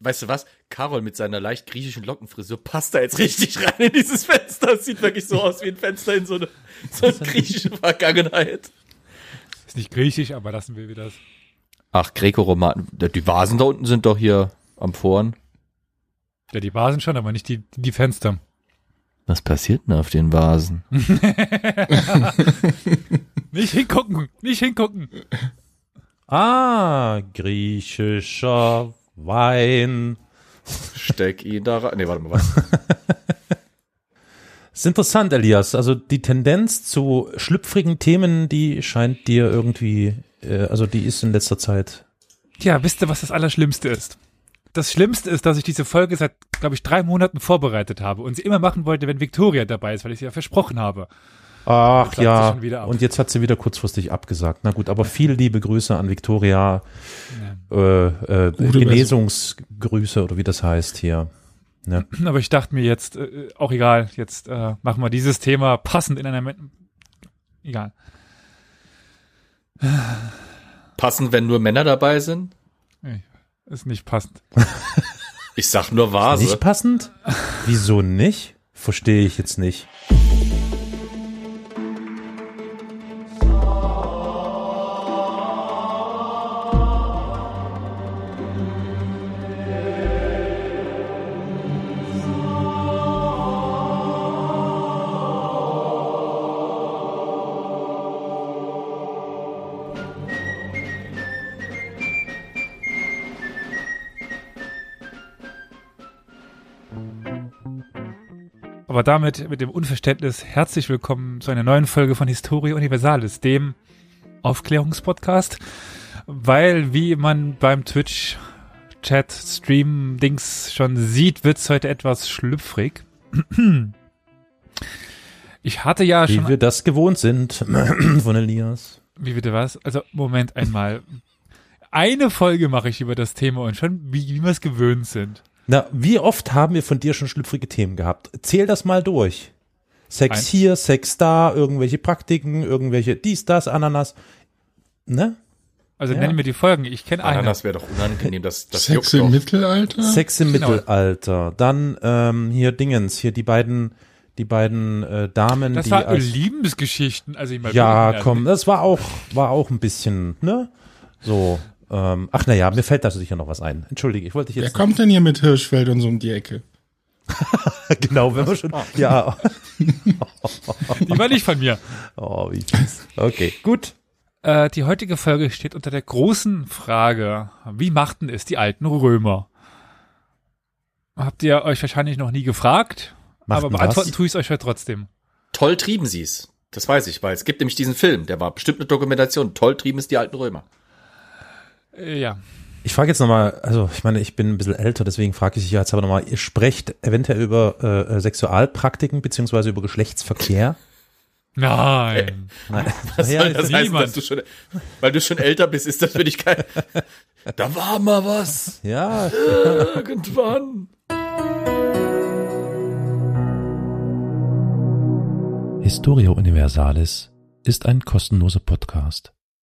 weißt du was? Carol mit seiner leicht griechischen Lockenfrisur passt da jetzt richtig rein in dieses Fenster. Es sieht wirklich so aus wie ein Fenster in so eine, so eine griechische Vergangenheit. Ist nicht griechisch, aber lassen wir wieder das. Ach, Greco-Roman. Die Vasen da unten sind doch hier am Foren. Ja, die Vasen schon, aber nicht die, die Fenster. Was passiert denn auf den Vasen? nicht hingucken, nicht hingucken. Ah, griechischer Wein. Steck ihn da rein. Nee, warte mal, was? ist interessant, Elias. Also die Tendenz zu schlüpfrigen Themen, die scheint dir irgendwie, äh, also die ist in letzter Zeit. Ja, wisst ihr, was das Allerschlimmste ist? Das Schlimmste ist, dass ich diese Folge seit, glaube ich, drei Monaten vorbereitet habe und sie immer machen wollte, wenn Victoria dabei ist, weil ich sie ja versprochen habe. Ach ja, und jetzt hat sie wieder kurzfristig abgesagt. Na gut, aber viele liebe Grüße an Victoria. Äh, äh, Genesungsgrüße oder wie das heißt hier. Ja. Aber ich dachte mir jetzt, äh, auch egal, jetzt äh, machen wir dieses Thema passend in einer. Egal. Passend, wenn nur Männer dabei sind? Nee, ist nicht passend. ich sag nur Vase. Nicht passend? Wieso nicht? Verstehe ich jetzt nicht. Aber damit, mit dem Unverständnis, herzlich willkommen zu einer neuen Folge von Historia Universalis, dem Aufklärungspodcast. Weil, wie man beim Twitch Chat, Stream, Dings schon sieht, wird's heute etwas schlüpfrig. Ich hatte ja wie schon. Wie wir das gewohnt sind von Elias. Wie bitte was? Also, Moment einmal. Eine Folge mache ich über das Thema und schon, wie, wie wir es gewöhnt sind. Na, wie oft haben wir von dir schon schlüpfrige Themen gehabt? Zähl das mal durch. Sex Eins. hier, Sex da, irgendwelche Praktiken, irgendwelche dies, das, Ananas. Ne? Also ja. nennen wir die Folgen. Ich kenne eine. Ananas wäre doch unangenehm. Das, das Sex im Mittelalter? Sex im genau. Mittelalter. Dann ähm, hier Dingens, hier die beiden die beiden äh, Damen, das die war als, Liebesgeschichten, also ich mal Ja, komm, das war auch war auch ein bisschen, ne? So ähm, ach naja, mir fällt da sicher noch was ein. Entschuldige, ich wollte dich jetzt. Wer kommt denn hier mit Hirschfeld und so um die Ecke? genau, wenn wir schon. Ja. die war nicht von mir. Oh, wie fies. Okay, gut. Äh, die heutige Folge steht unter der großen Frage: Wie machten es die alten Römer? Habt ihr euch wahrscheinlich noch nie gefragt, machten aber beantworten was? tue ich es euch halt trotzdem. Toll trieben sie es. Das weiß ich, weil es gibt nämlich diesen Film, der war bestimmt eine Dokumentation. Toll trieben es die alten Römer. Äh, ja. Ich frage jetzt nochmal, also ich meine, ich bin ein bisschen älter, deswegen frage ich jetzt aber nochmal, ihr sprecht eventuell über äh, äh, Sexualpraktiken beziehungsweise über Geschlechtsverkehr? Nein. Nein. Was ja, soll das heißen, dass du schon, weil du schon älter bist, ist das für dich kein, da war mal was. Ja. Irgendwann. Historia Universalis ist ein kostenloser Podcast.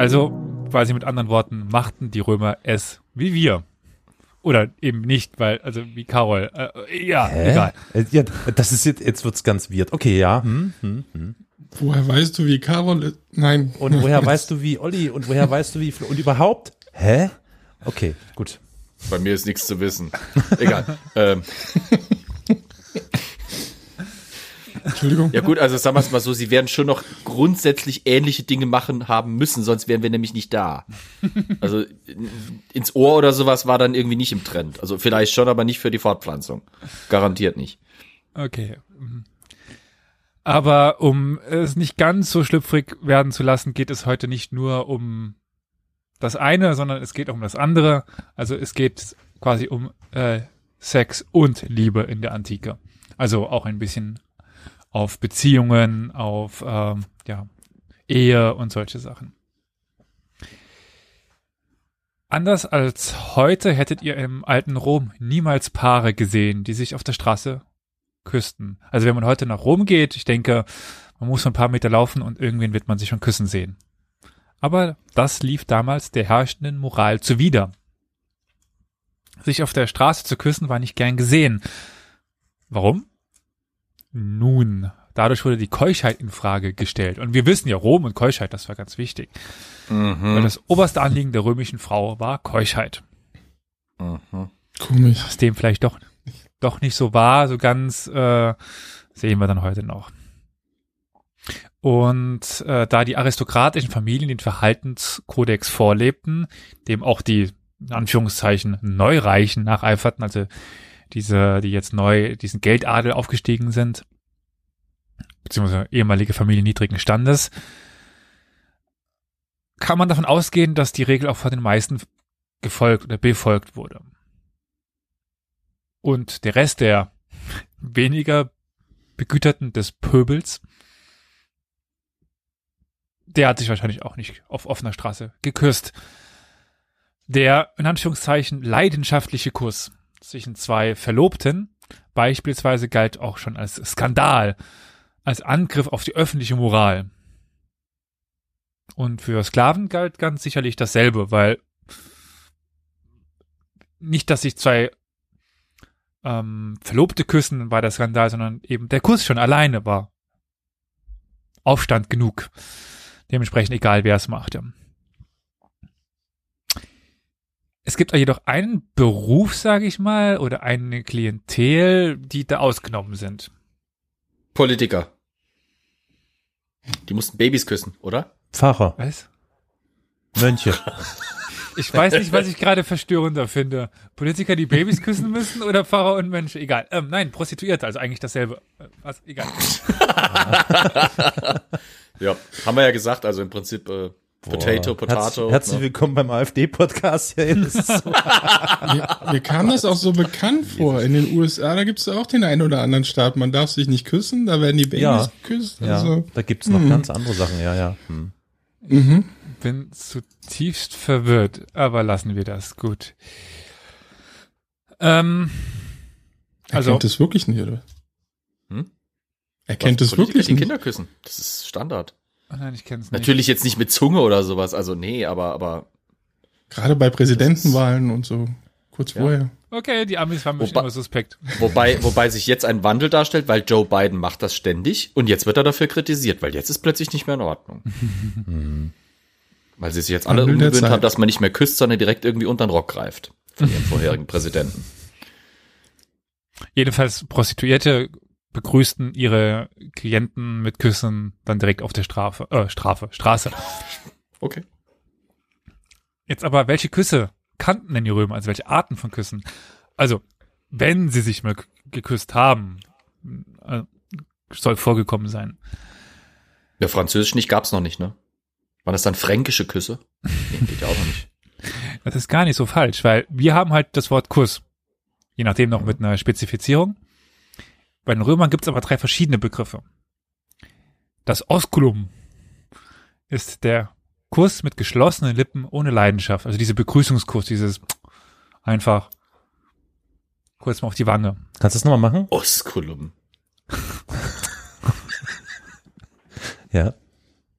Also, quasi mit anderen Worten, machten die Römer es wie wir. Oder eben nicht, weil, also wie Carol. Äh, ja, Hä? egal. Äh, ja, das ist jetzt, jetzt wird's ganz weird. Okay, ja. Hm, hm, hm. Woher weißt du, wie Carol ist? Nein. Und woher weißt du, wie Olli? Und woher weißt du, wie Flo? Und überhaupt? Hä? Okay, gut. Bei mir ist nichts zu wissen. Egal. ähm. Entschuldigung. Ja gut, also sagen wir es mal so, sie werden schon noch grundsätzlich ähnliche Dinge machen haben müssen, sonst wären wir nämlich nicht da. Also ins Ohr oder sowas war dann irgendwie nicht im Trend. Also vielleicht schon, aber nicht für die Fortpflanzung. Garantiert nicht. Okay. Mhm. Aber um es nicht ganz so schlüpfrig werden zu lassen, geht es heute nicht nur um das eine, sondern es geht auch um das andere. Also es geht quasi um äh, Sex und Liebe in der Antike. Also auch ein bisschen auf Beziehungen, auf ähm, ja, Ehe und solche Sachen. Anders als heute hättet ihr im alten Rom niemals Paare gesehen, die sich auf der Straße küssten. Also wenn man heute nach Rom geht, ich denke, man muss ein paar Meter laufen und irgendwen wird man sich schon küssen sehen. Aber das lief damals der herrschenden Moral zuwider. Sich auf der Straße zu küssen war nicht gern gesehen. Warum? Nun, dadurch wurde die Keuschheit in Frage gestellt. Und wir wissen ja, Rom und Keuschheit, das war ganz wichtig. Mhm. Weil das oberste Anliegen der römischen Frau war Keuschheit. Mhm. Komisch. Was dem vielleicht doch, doch nicht so war, so ganz, äh, sehen wir dann heute noch. Und äh, da die aristokratischen Familien den Verhaltenskodex vorlebten, dem auch die in Anführungszeichen Neureichen nacheiferten, also diese, die jetzt neu diesen Geldadel aufgestiegen sind, beziehungsweise ehemalige Familie niedrigen Standes, kann man davon ausgehen, dass die Regel auch von den meisten gefolgt oder befolgt wurde. Und der Rest der weniger Begüterten des Pöbels, der hat sich wahrscheinlich auch nicht auf offener Straße geküsst. Der in Anführungszeichen leidenschaftliche Kuss zwischen zwei Verlobten beispielsweise galt auch schon als Skandal, als Angriff auf die öffentliche Moral. Und für Sklaven galt ganz sicherlich dasselbe, weil nicht, dass sich zwei ähm, Verlobte küssen war der Skandal, sondern eben der Kuss schon alleine war Aufstand genug. Dementsprechend egal, wer es machte. Es gibt jedoch einen Beruf, sage ich mal, oder eine Klientel, die da ausgenommen sind. Politiker. Die mussten Babys küssen, oder? Pfarrer, Was? Mönche. Ich weiß nicht, was ich gerade verstörender finde. Politiker, die Babys küssen müssen oder Pfarrer und Mönche? Egal. Ähm, nein, Prostituierte, also eigentlich dasselbe. Äh, Was? Egal. Ja, haben wir ja gesagt, also im Prinzip äh, Boah. Potato. Herz, herzlich ne? willkommen beim AfD-Podcast. Ja, so. Mir, mir kam das auch so bekannt vor. In den USA, da gibt es auch den einen oder anderen Staat. Man darf sich nicht küssen, da werden die Babys Ja. geküsst. ja, Also, da gibt's noch ganz andere Sachen. Ja, ja. Hm. mhm. Bin zutiefst verwirrt, aber lassen wir das. Gut. Ähm, Er Also- kennt es wirklich nicht, oder? Hm? Er kennt es wirklich nicht. Kinder küssen. Das ist Standard. Nein, ich kenne es nicht. Natürlich jetzt nicht mit Zunge oder sowas, also nee, aber, aber Gerade bei Präsidentenwahlen und so. Kurz Ja. vorher. Okay, die Amis waren bestimmt Wobei- immer suspekt. wobei, wobei sich jetzt ein Wandel darstellt, weil Joe Biden macht das ständig und jetzt wird er dafür kritisiert, weil jetzt ist plötzlich nicht mehr in Ordnung. Weil sie sich jetzt alle umgewöhnt haben, dass man nicht mehr küsst, sondern direkt irgendwie unter den Rock greift. Von ihrem vorherigen Präsidenten. Jedenfalls Prostituierte begrüßten ihre Klienten mit Küssen dann direkt auf der Strafe, äh, Strafe, Straße. Okay. Jetzt aber, welche Küsse kannten denn die Römer? Also welche Arten von Küssen? Also, wenn sie sich mal geküsst haben, äh, soll vorgekommen sein. Ja, Französisch nicht gab's noch nicht, ne? Waren das dann fränkische Küsse? Nee, geht ja auch noch nicht. Das ist gar nicht so falsch, weil wir haben halt das Wort Kuss. Je nachdem noch mit einer Spezifizierung. Bei den Römern gibt's aber drei verschiedene Begriffe. Das Osculum ist der Kuss mit geschlossenen Lippen ohne Leidenschaft. Also diese Begrüßungskuss, dieses einfach kurz mal auf die Wange. Kannst du das nochmal machen? Osculum. Ja.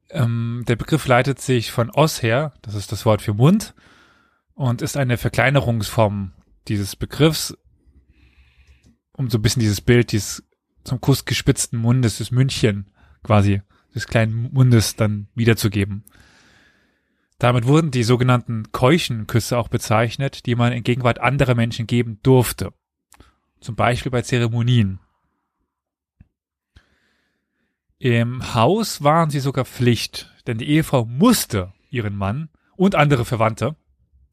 Ähm, der Begriff leitet sich von os her, das ist das Wort für Mund, und ist eine Verkleinerungsform dieses Begriffs, um so ein bisschen dieses Bild dieses zum Kuss gespitzten Mundes, des Mündchen quasi, des kleinen Mundes dann wiederzugeben. Damit wurden die sogenannten keuschen Küsse auch bezeichnet, die man in Gegenwart anderer Menschen geben durfte. Zum Beispiel bei Zeremonien. Im Haus waren sie sogar Pflicht, denn die Ehefrau musste ihren Mann und andere Verwandte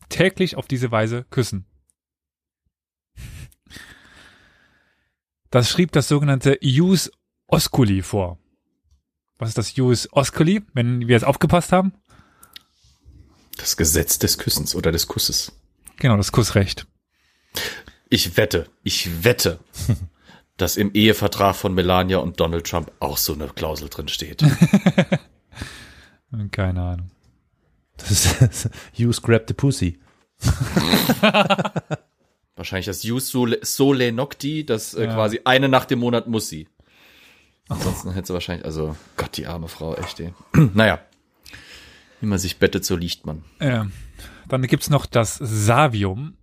täglich auf diese Weise küssen. Das schrieb das sogenannte Ius Osculi vor. Was ist das Ius Osculi, wenn wir jetzt aufgepasst haben? Das Gesetz des Küssens oder des Kusses. Genau, das Kussrecht. Ich wette, ich wette, dass im Ehevertrag von Melania und Donald Trump auch so eine Klausel drin steht. Keine Ahnung. Das ist Use grab the pussy. Wahrscheinlich das Jus Sole, Sole Nocti, das äh, Ja. quasi eine Nacht im Monat muss sie. Ansonsten hätte sie wahrscheinlich, also Gott, die arme Frau, echt, ey. naja. Wie man sich bettet, so liegt man. Ja. Dann gibt's noch das Savium.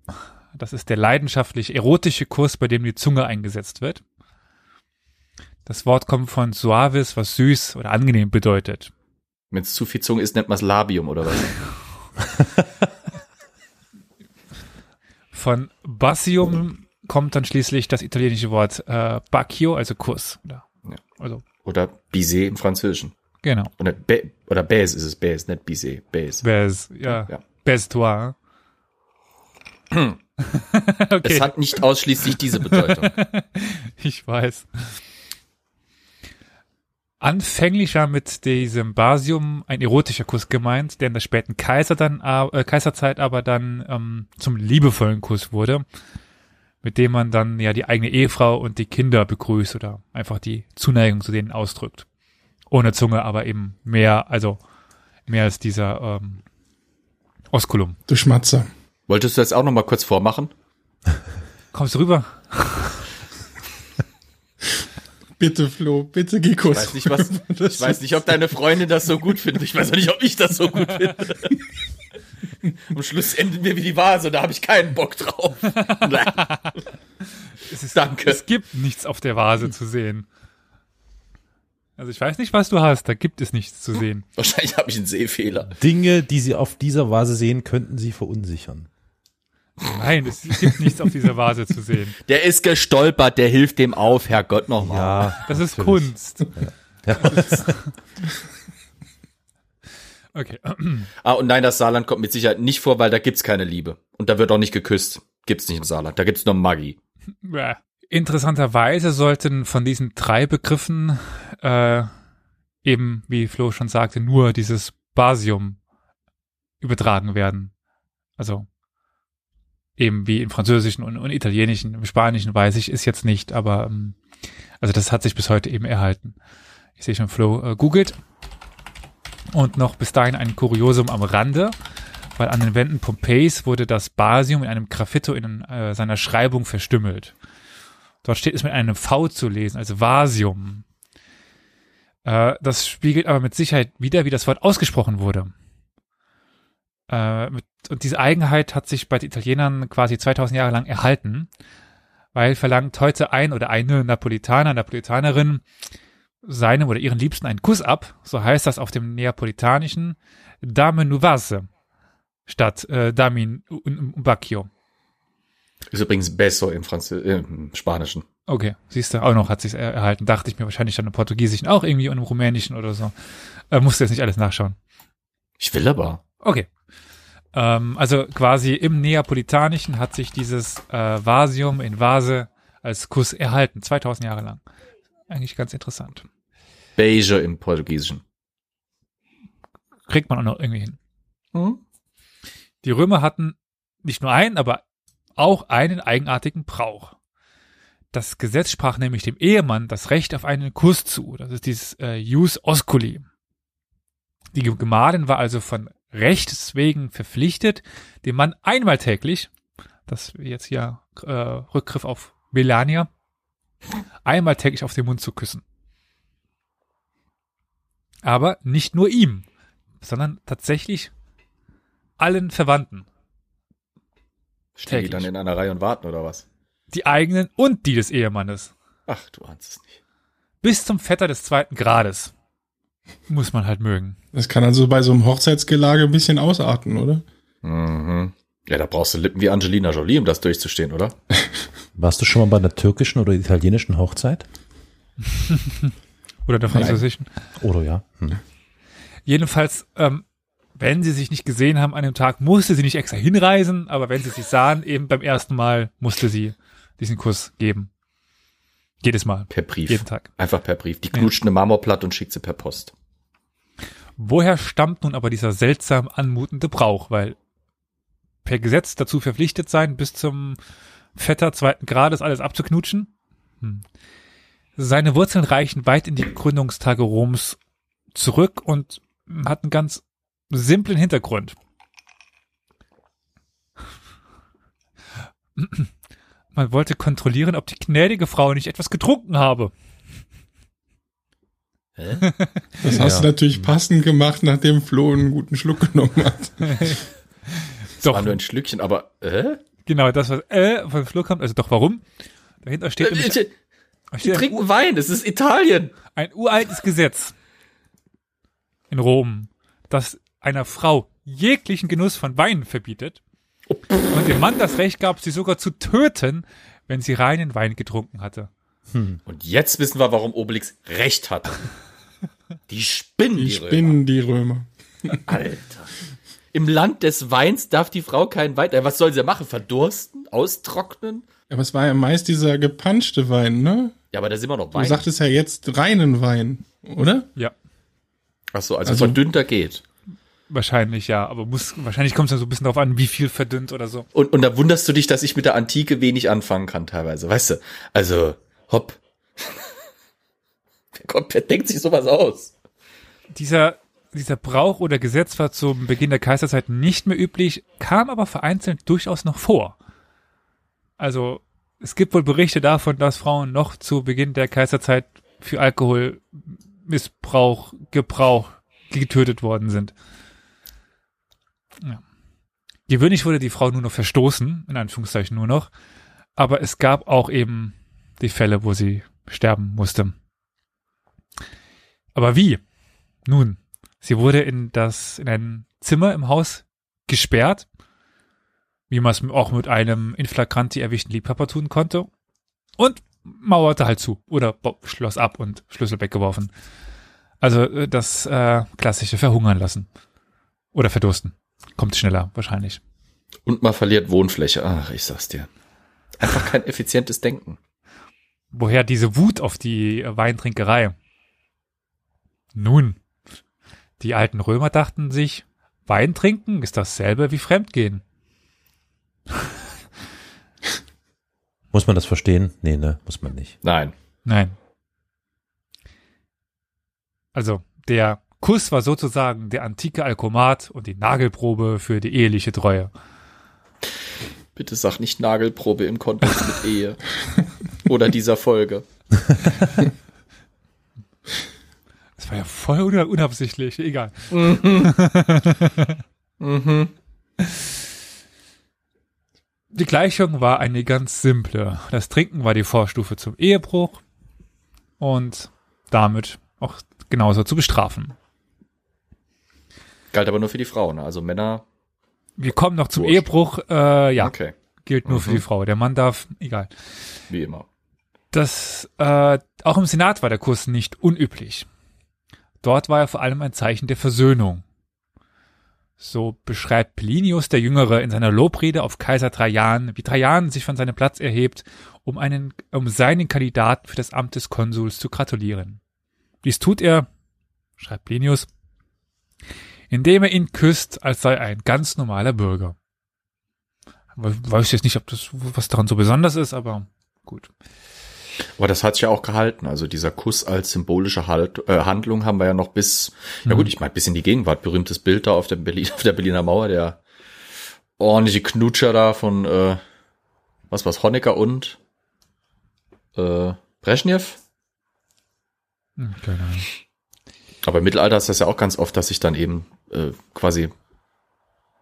Das ist der leidenschaftlich erotische Kuss, bei dem die Zunge eingesetzt wird. Das Wort kommt von suavis, was süß oder angenehm bedeutet. Wenn es zu viel Zunge ist, nennt man es Labium oder was? Von Basium kommt dann schließlich das italienische Wort äh, Bacchio, also Kuss. Oder, Ja. Also, Oder Bisé im Französischen. genau. Oder, Ba- oder Baise ist es, Baise, nicht Bisé, Baise. Bes, ja, Ja. Bes toi. okay, Es hat nicht ausschließlich diese Bedeutung. ich weiß. Anfänglich war mit diesem Basium ein erotischer Kuss gemeint, der in der späten Kaiser dann, äh, Kaiserzeit aber dann ähm, zum liebevollen Kuss wurde, mit dem man dann ja die eigene Ehefrau und die Kinder begrüßt oder einfach die Zuneigung zu denen ausdrückt. Ohne Zunge, aber eben mehr, also mehr als dieser ähm, Oskulum. Du Schmatzer. Wolltest du jetzt auch noch mal kurz vormachen? Kommst du rüber? Bitte, Flo, bitte geh kurz. Ich weiß nicht, was, ich weiß nicht, ob deine Freundin das so gut findet. Ich weiß auch nicht, ob ich das so gut finde. Am Schluss enden wir wie die Vase, da habe ich keinen Bock drauf. Es ist, Danke. Es gibt nichts auf der Vase zu sehen. Also ich weiß nicht, was du hast, da gibt es nichts zu sehen. Wahrscheinlich habe ich einen Sehfehler. Dinge, die Sie auf dieser Vase sehen, könnten Sie verunsichern. Nein, es gibt nichts auf dieser Vase zu sehen. Der ist gestolpert, der hilft dem auf, Herrgott nochmal. Ja, Das ist natürlich. Kunst. Ja. Okay. Ah, und nein, das Saarland kommt mit Sicherheit nicht vor, weil da gibt's keine Liebe. Und da wird auch nicht geküsst. Gibt's nicht im Saarland. Da gibt's nur Maggi. Ja. Interessanterweise sollten von diesen drei Begriffen äh, eben, wie Flo schon sagte, nur dieses Basium übertragen werden. Also eben wie im Französischen und, und Italienischen, im Spanischen weiß ich, ist jetzt nicht, aber ähm, also das hat sich bis heute eben erhalten. Ich sehe schon, Flo äh, googelt. Und noch bis dahin ein Kuriosum am Rande, weil an den Wänden Pompeis wurde das Basium in einem Graffito in äh, seiner Schreibung verstümmelt. Dort steht es mit einem V zu lesen, also Vasium. Äh, das spiegelt aber mit Sicherheit wider, wie das Wort ausgesprochen wurde. Äh, mit, und diese Eigenheit hat sich bei den Italienern quasi 2000 Jahre lang erhalten, weil verlangt heute ein oder eine Napolitaner, Napolitanerin seinem oder ihren Liebsten einen Kuss ab, so heißt das auf dem Neapolitanischen, Dame Nuvase, statt äh, Damin un Bacchio. Ist übrigens Beso im, Franzö äh, im Spanischen. Okay, siehst du, auch noch hat sich erhalten. Dachte ich mir wahrscheinlich dann im Portugiesischen auch irgendwie und im Rumänischen oder so. Äh, musste jetzt nicht alles nachschauen. Ich will aber. Okay. Ähm, also quasi im Neapolitanischen hat sich dieses äh, Vasium in Vase als Kuss erhalten, 2000 Jahre lang. Eigentlich ganz interessant. Beige im Portugiesischen. Kriegt man auch noch irgendwie hin. Die Römer hatten nicht nur einen, aber auch einen eigenartigen Brauch. Das Gesetz sprach nämlich dem Ehemann das Recht auf einen Kuss zu. Das ist dieses äh, Jus Osculi. Die Gemahlin war also von Rechts wegen verpflichtet, den Mann einmal täglich, das jetzt hier äh, Rückgriff auf Melania, einmal täglich auf den Mund zu küssen. Aber nicht nur ihm, sondern tatsächlich allen Verwandten. Stehen die dann in einer Reihe und warten oder was? Die eigenen und die des Ehemannes. Ach, du ahnst es nicht. Bis zum Vetter des zweiten Grades. Muss man halt mögen. Das kann also bei so einem Hochzeitsgelage ein bisschen ausarten, oder? Mhm. Ja, da brauchst du Lippen wie Angelina Jolie, um das durchzustehen, oder? Warst du schon mal bei einer türkischen oder italienischen Hochzeit? Oder der französischen. Oder ja? Hm. Jedenfalls, ähm, wenn sie sich nicht gesehen haben an dem Tag, musste sie nicht extra hinreisen, aber wenn sie sich sahen, eben beim ersten Mal musste sie diesen Kuss geben. Jedes Mal. Per Brief. Jeden Tag. Einfach per Brief. Die knutscht eine Marmorplatte und schickt sie per Post. Woher stammt nun aber dieser seltsam anmutende Brauch? Weil per Gesetz dazu verpflichtet sein, bis zum Vetter zweiten Grades alles abzuknutschen. Hm. Seine Wurzeln reichen weit in die Gründungstage Roms zurück und hat einen ganz simplen Hintergrund. Man wollte kontrollieren, ob die gnädige Frau nicht etwas getrunken habe. Hä? Das hast Ja. du natürlich passend gemacht, nachdem Flo einen guten Schluck genommen hat. Das Doch, war nur ein Schlückchen, aber, äh? genau, das, was äh, von Flo kommt, also doch warum? Dahinter steht nämlich Die ein, trinken Wein, es ist Italien. ein uraltes Gesetz in Rom, das einer Frau jeglichen Genuss von Wein verbietet und dem Mann das Recht gab, sie sogar zu töten, wenn sie reinen Wein getrunken hatte. Und jetzt wissen wir, warum Obelix recht hat. Die spinnen die, Die Römer. spinnen die Römer. Alter. Im Land des Weins darf die Frau keinen Wein. Äh, Was soll sie machen? Verdursten? Austrocknen? Aber es war ja meist dieser gepanschte Wein, ne? Ja, aber da sind wir noch Du Wein. sagtest ja jetzt reinen Wein, oder? Ja, Ach so, also, Also- verdünnter geht. Wahrscheinlich ja, aber muss wahrscheinlich kommt es dann so ein bisschen darauf an, wie viel verdünnt oder so. Und, und da wunderst du dich, dass ich mit der Antike wenig anfangen kann teilweise. Weißt du? Also, hopp. wer, kommt, wer denkt sich sowas aus? Dieser dieser Brauch oder Gesetz war zum Beginn der Kaiserzeit nicht mehr üblich, kam aber vereinzelt durchaus noch vor. Also es gibt wohl Berichte davon, dass Frauen noch zu Beginn der Kaiserzeit für Alkoholmissbrauch, Gebrauch getötet worden sind. Gewöhnlich wurde die Frau nur noch verstoßen, in Anführungszeichen nur noch, aber es gab auch eben die Fälle, wo sie sterben musste. Aber wie? Nun, sie wurde in das, in ein Zimmer im Haus gesperrt, wie man es auch mit einem in flagranti erwischten Liebhaber tun konnte, und mauerte halt zu oder schloss ab und Schlüssel weggeworfen. Also äh, das äh, klassische Verhungern lassen. Oder verdursten. Kommt schneller, wahrscheinlich. Und man verliert Wohnfläche. Ach, ich sag's dir. Einfach kein effizientes Denken. Woher diese Wut auf die Weintrinkerei? Nun, die alten Römer dachten sich, Wein trinken ist dasselbe wie Fremdgehen. Muss man das verstehen? Nee, ne, muss man nicht. Nein. Nein. Also, der Kuss war sozusagen der antike Alkomat und die Nagelprobe für die eheliche Treue. Bitte sag nicht Nagelprobe im Kontext mit Ehe. Oder dieser Folge. Das war ja voll un unabsichtlich, egal. Mhm. Die Gleichung war eine ganz simple. Das Trinken war die Vorstufe zum Ehebruch und damit auch genauso zu bestrafen. Galt aber nur für die Frauen. Also Männer. Wir kommen noch zum Wurscht. Ehebruch. Äh, ja, Okay. gilt nur für Mhm. die Frau. Der Mann darf, egal. Wie immer. Das, äh, auch im Senat war der Kuss nicht unüblich. Dort war er vor allem ein Zeichen der Versöhnung. So beschreibt Plinius der Jüngere in seiner Lobrede auf Kaiser Trajan, wie Trajan sich von seinem Platz erhebt, um einen, um seinen Kandidaten für das Amt des Konsuls zu gratulieren. Dies tut er, schreibt Plinius, indem er ihn küsst, als sei er ein ganz normaler Bürger. We- Weiß jetzt nicht, ob das was daran so besonders ist, aber gut. Aber das hat sich ja auch gehalten. Also dieser Kuss als symbolische halt, äh, Handlung haben wir ja noch bis, ja Mhm. gut, ich meine bis in die Gegenwart. Berühmtes Bild da auf der, Berlin, auf der Berliner Mauer, der ordentliche Knutscher da von, äh, was war's, Honecker und äh, Brezhnev. Hm, Keine Ahnung. Aber im Mittelalter ist das ja auch ganz oft, dass sich dann eben äh, quasi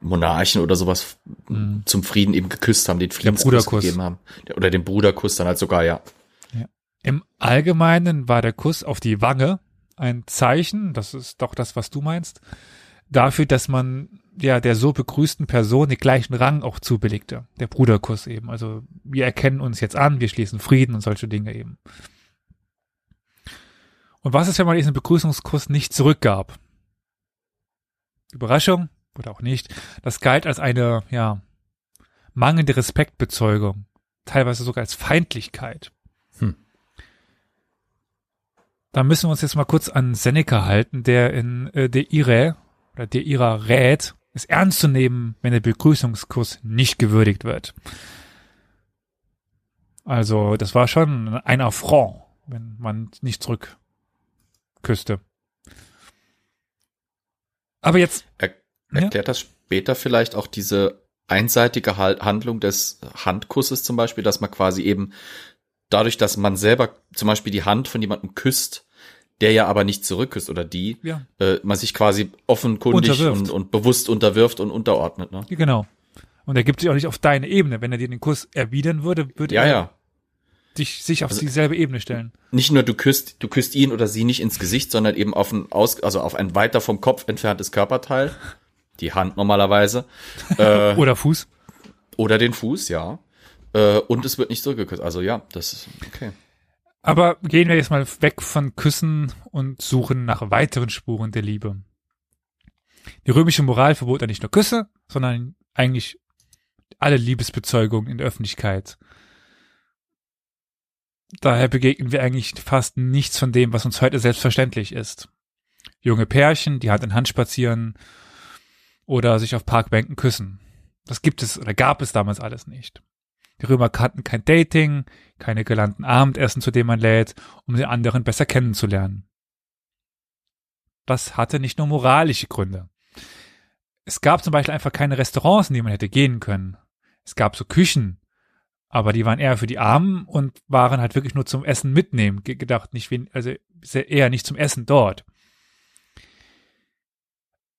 Monarchen oder sowas Mhm. zum Frieden eben geküsst haben, den Friedenskuss gegeben haben. Der- Oder den Bruderkuss dann halt sogar, ja. Im Allgemeinen war der Kuss auf die Wange ein Zeichen, das ist doch das, was du meinst, dafür, dass man ja der so begrüßten Person den gleichen Rang auch zubilligte. Der Bruderkuss eben. Also wir erkennen uns jetzt an, wir schließen Frieden und solche Dinge eben. Und was ist, wenn man diesen Begrüßungskuss nicht zurückgab? Überraschung oder auch nicht. Das galt als eine, ja, mangelnde Respektbezeugung. Teilweise sogar als Feindlichkeit. Hm. Da müssen wir uns jetzt mal kurz an Seneca halten, der in äh, De Ire oder De Ira rät, es ernst zu nehmen, wenn der Begrüßungskuss nicht gewürdigt wird. Also das war schon ein Affront, wenn man nicht zurück küsste. Aber jetzt Er, Ja. erklärt das später vielleicht auch diese einseitige Handlung des Handkusses zum Beispiel, dass man quasi eben dadurch, dass man selber zum Beispiel die Hand von jemandem küsst, der ja aber nicht zurückküsst oder die, ja, äh, man sich quasi offenkundig und, und bewusst unterwirft und unterordnet. Ne? genau. Und er gibt sich auch nicht auf deine Ebene. Wenn er dir den Kuss erwidern würde, würde Ja, er ja. Dich sich auf Also- dieselbe Ebene stellen. Nicht nur du küsst, du küsst ihn oder sie nicht ins Gesicht, sondern eben auf ein aus, also auf ein weiter vom Kopf entferntes Körperteil, die Hand normalerweise, äh, Oder Fuß. oder den Fuß, ja. Äh, und es wird nicht zurückgeküsst. Also ja, das ist okay. Aber gehen wir jetzt mal weg von Küssen und suchen nach weiteren Spuren der Liebe. Die römische Moral verbot ja nicht nur Küsse, sondern eigentlich alle Liebesbezeugungen in der Öffentlichkeit. Daher begegnen wir eigentlich fast nichts von dem, was uns heute selbstverständlich ist. Junge Pärchen, die Hand in Hand spazieren oder sich auf Parkbänken küssen. Das gibt es oder gab es damals alles nicht. Die Römer kannten kein Dating, keine galanten Abendessen, zu denen man lädt, um den anderen besser kennenzulernen. Das hatte nicht nur moralische Gründe. Es gab zum Beispiel einfach keine Restaurants, in die man hätte gehen können. Es gab so Küchen, aber die waren eher für die Armen und waren halt wirklich nur zum Essen mitnehmen ge- gedacht, nicht wie, also eher nicht zum Essen dort.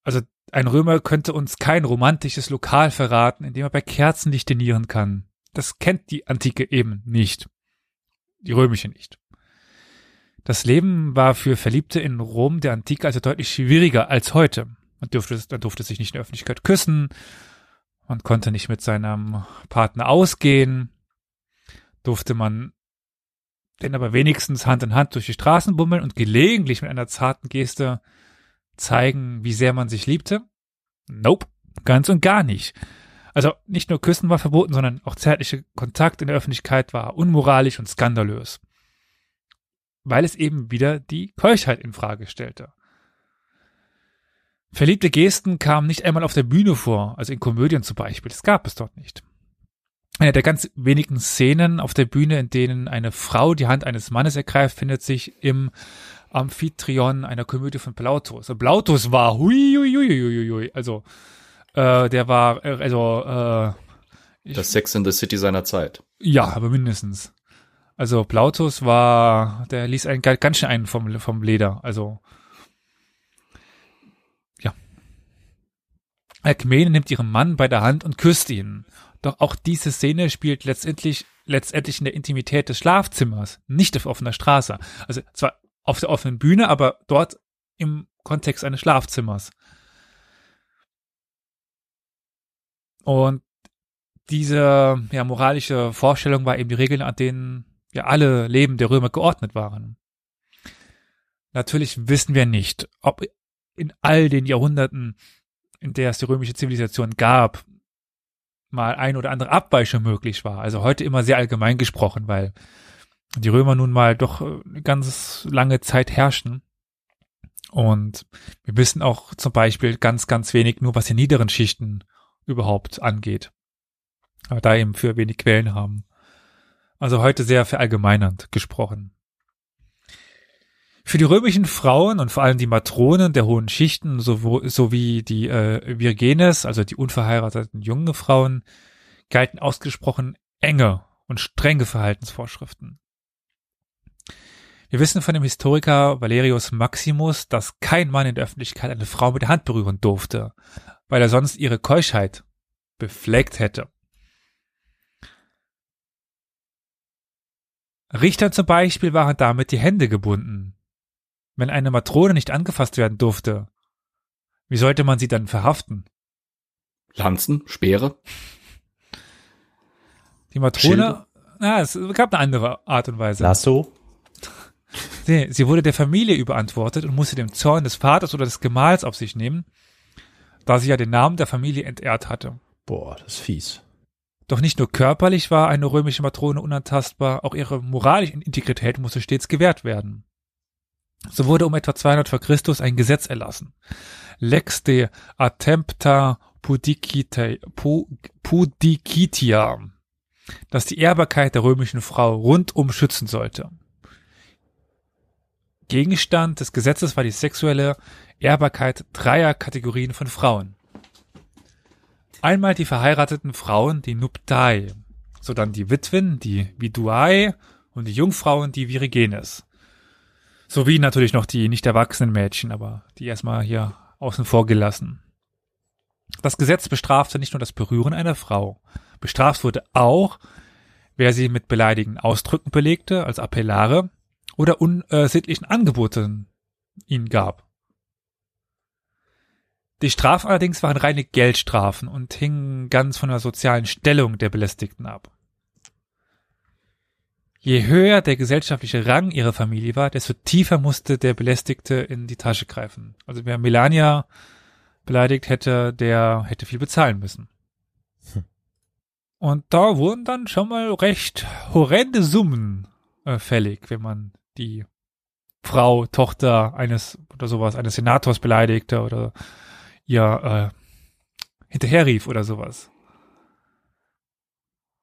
Also ein Römer könnte uns kein romantisches Lokal verraten, in dem er bei Kerzenlicht dinieren kann. Das kennt die Antike eben nicht. Die römische nicht. Das Leben war für Verliebte in Rom der Antike also deutlich schwieriger als heute. Man durfte, man durfte sich nicht in der Öffentlichkeit küssen, man konnte nicht mit seinem Partner ausgehen, durfte man denn aber wenigstens Hand in Hand durch die Straßen bummeln und gelegentlich mit einer zarten Geste zeigen, wie sehr man sich liebte? Nope, ganz und gar nicht. Also nicht nur Küssen war verboten, sondern auch zärtliche Kontakt in der Öffentlichkeit war unmoralisch und skandalös. Weil es eben wieder die Keuschheit in Frage stellte. Verliebte Gesten kamen nicht einmal auf der Bühne vor, also in Komödien zum Beispiel. Das gab es dort nicht. Eine der ganz wenigen Szenen auf der Bühne, in denen eine Frau die Hand eines Mannes ergreift, findet sich im Amphitryon einer Komödie von Plautus. Und Plautus war hui, hui, hui, hui, hui. Also äh, der war äh, also äh, ich, Das Sex in the City seiner Zeit. ja, aber mindestens. Also Plautus war, der ließ einen ga- ganz schön einen vom vom Leder. Also ja. Alkmene nimmt ihren Mann bei der Hand und küsst ihn. Doch auch diese Szene spielt letztendlich letztendlich in der Intimität des Schlafzimmers, nicht auf offener Straße. Also zwar auf der offenen Bühne, aber dort im Kontext eines Schlafzimmers. Und diese ja, moralische Vorstellung war eben die Regeln, an denen ja alle Leben der Römer geordnet waren. Natürlich wissen wir nicht, ob in all den Jahrhunderten, in der es die römische Zivilisation gab, mal ein oder andere Abweichung möglich war. Also heute immer sehr allgemein gesprochen, weil die Römer nun mal doch äh, eine ganz lange Zeit herrschen. Und wir wissen auch zum Beispiel ganz, ganz wenig nur, was die niederen Schichten überhaupt angeht. Aber da eben für wenig Quellen haben. Also heute sehr verallgemeinernd gesprochen. Für die römischen Frauen und vor allem die Matronen der hohen Schichten sowie die äh, Virgenes, also die unverheirateten jungen Frauen, galten ausgesprochen enge und strenge Verhaltensvorschriften. Wir wissen von dem Historiker Valerius Maximus, dass kein Mann in der Öffentlichkeit eine Frau mit der Hand berühren durfte, weil er sonst ihre Keuschheit befleckt hätte. Richtern zum Beispiel waren damit die Hände gebunden. Wenn eine Matrone nicht angefasst werden durfte, wie sollte man sie dann verhaften? Lanzen, Speere. Die Matrone, na, es gab eine andere Art und Weise. Lasso? Sie, sie wurde der Familie überantwortet und musste den Zorn des Vaters oder des Gemahls auf sich nehmen, da sie ja den Namen der Familie entehrt hatte. Boah, das ist fies. Doch nicht nur körperlich war eine römische Matrone unantastbar, auch ihre moralische Integrität musste stets gewährt werden. So wurde um etwa 200 vor Christus ein Gesetz erlassen. Lex de Attempta Pudicitia. das die Ehrbarkeit der römischen Frau rundum schützen sollte. Gegenstand des Gesetzes war die sexuelle Ehrbarkeit dreier Kategorien von Frauen. Einmal die verheirateten Frauen, die Nuptae, so dann die Witwen, die Viduae und die Jungfrauen, die Virigenes. Sowie natürlich noch die nicht erwachsenen Mädchen, aber die erstmal hier außen vor gelassen. Das Gesetz bestrafte nicht nur das Berühren einer Frau. Bestraft wurde auch, wer sie mit beleidigenden Ausdrücken belegte, als Appellare, oder unsittlichen Angeboten ihnen gab. Die Strafen allerdings waren reine Geldstrafen und hingen ganz von der sozialen Stellung der Belästigten ab. Je höher der gesellschaftliche Rang ihrer Familie war, desto tiefer musste der Belästigte in die Tasche greifen. Also wer Melania beleidigt hätte, der hätte viel bezahlen müssen. Hm. Und da wurden dann schon mal recht horrende Summen äh, fällig, wenn man die Frau, Tochter eines oder sowas, eines Senators beleidigte oder ihr äh, hinterherrief oder sowas.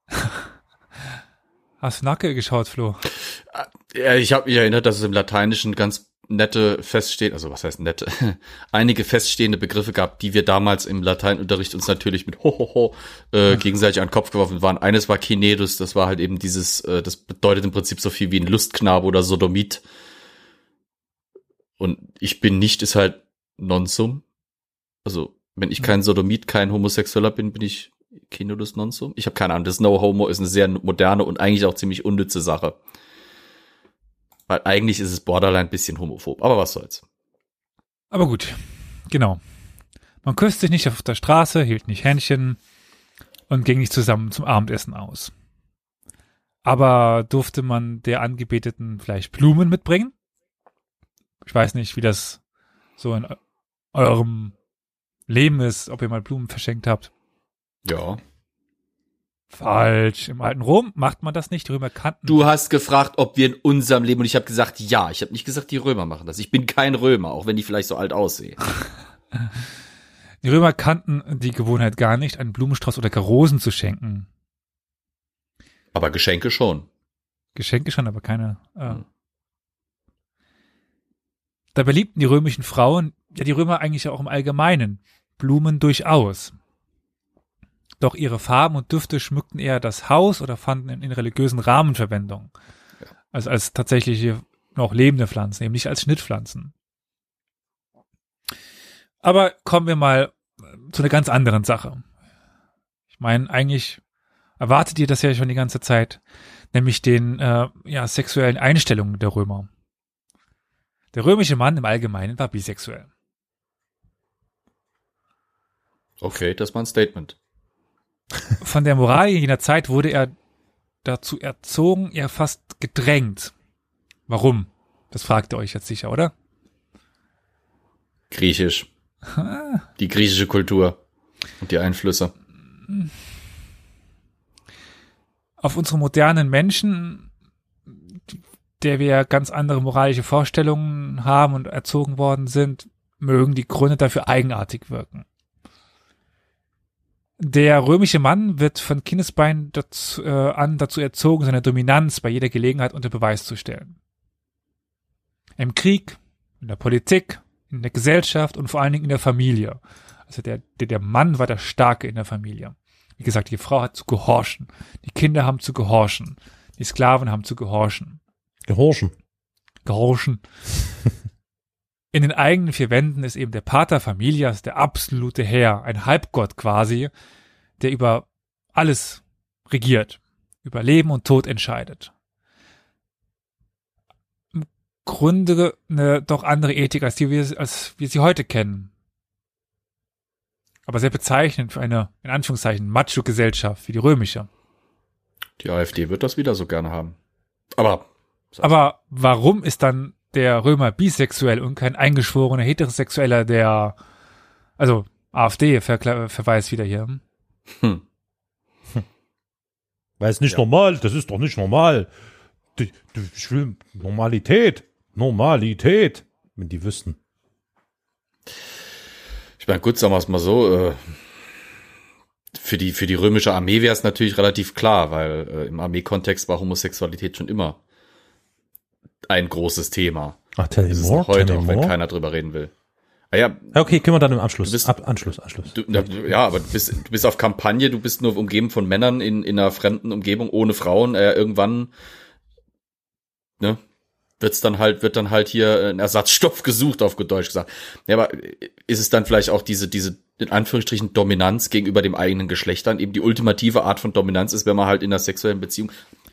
Hast du Nacke geschaut, Flo? Ja, ich habe mich erinnert, dass es im Lateinischen ganz nette feststeht, also was heißt nette, einige feststehende Begriffe gab, die wir damals im Lateinunterricht uns natürlich mit Hohoho äh, gegenseitig an den Kopf geworfen waren. Eines war Kinedus, das war halt eben dieses, äh, das bedeutet im Prinzip so viel wie ein Lustknabe oder Sodomit. Und ich bin nicht ist halt Nonsum. Also, wenn ich kein Sodomit, kein Homosexueller bin, bin ich Kinodus Nonsum? Ich habe keine Ahnung. Das No Homo ist eine sehr moderne und eigentlich auch ziemlich unnütze Sache. Weil eigentlich ist es borderline ein bisschen homophob. Aber was soll's. Aber gut. Genau. Man küsste sich nicht auf der Straße, hielt nicht Händchen und ging nicht zusammen zum Abendessen aus. Aber durfte man der Angebeteten vielleicht Blumen mitbringen? Ich weiß nicht, wie das so in eurem Leben ist, ob ihr mal Blumen verschenkt habt. Ja. Falsch. Im alten Rom macht man das nicht. Die Römer kannten. Du hast gefragt, ob wir in unserem Leben und ich habe gesagt, ja. Ich habe nicht gesagt, die Römer machen das. Ich bin kein Römer, auch wenn die vielleicht so alt aussehen. die Römer kannten die Gewohnheit gar nicht, einen Blumenstrauß oder gar Rosen zu schenken. Aber Geschenke schon. Geschenke schon, aber keine. Äh. Hm. Da beliebten die römischen Frauen, ja die Römer eigentlich auch im Allgemeinen, Blumen durchaus. Doch ihre Farben und Düfte schmückten eher das Haus oder fanden in, in religiösen Rahmen Verwendung. Ja. Also als tatsächliche noch lebende Pflanzen, eben nicht als Schnittpflanzen. Aber kommen wir mal zu einer ganz anderen Sache. Ich meine, eigentlich erwartet ihr das ja schon die ganze Zeit, nämlich den äh, ja, sexuellen Einstellungen der Römer. Der römische Mann im Allgemeinen war bisexuell. Okay, das war ein Statement. Von der Moral jener Zeit wurde er dazu erzogen, ja fast gedrängt. Warum? Das fragt ihr euch jetzt sicher, oder? Griechisch. Die griechische Kultur und die Einflüsse. Auf unsere modernen Menschen, der wir ganz andere moralische Vorstellungen haben und erzogen worden sind, mögen die Gründe dafür eigenartig wirken. Der römische Mann wird von Kindesbein dazu, äh, an dazu erzogen, seine Dominanz bei jeder Gelegenheit unter Beweis zu stellen. Im Krieg, in der Politik, in der Gesellschaft und vor allen Dingen in der Familie. Also der, der, der Mann war der Starke in der Familie. Wie gesagt, die Frau hat zu gehorchen. Die Kinder haben zu gehorchen. Die Sklaven haben zu gehorchen. Gehorchen. Gehorchen. In den eigenen vier Wänden ist eben der Pater Familias der absolute Herr, ein Halbgott quasi, der über alles regiert, über Leben und Tod entscheidet. Im Grunde eine doch andere Ethik, als, die wir, als wir sie heute kennen. Aber sehr bezeichnend für eine, in Anführungszeichen, Macho-Gesellschaft wie die römische. Die AfD wird das wieder so gerne haben. Aber. Aber warum ist dann der Römer bisexuell und kein eingeschworener Heterosexueller, der, also AfD Ver Verweis wieder hier. Hm. hm. Weil es nicht ja. normal, das ist doch nicht normal. Ich will Normalität. Normalität. Wenn die wüssten. Ich meine, gut, sagen wir es mal so, äh, für die, für die römische Armee wäre es natürlich relativ klar, weil äh, im Armeekontext war Homosexualität schon immer ein großes Thema. Ach, tell Das ist more, heute, auch wenn more. keiner drüber reden will. Ah ja, Okay, können wir dann im Anschluss. Du bist- Ab, Anschluss, Anschluss. du, na, ja, aber du bist, du bist auf Kampagne, du bist nur umgeben von Männern in, in einer fremden Umgebung ohne Frauen. Äh, irgendwann, ne, wird's dann halt, wird dann halt hier ein Ersatzstoff gesucht, auf Deutsch gesagt. Ja, aber ist es dann vielleicht auch diese, diese, in Anführungsstrichen, Dominanz gegenüber dem eigenen Geschlecht dann eben die ultimative Art von Dominanz ist, wenn man halt in einer sexuellen Beziehung,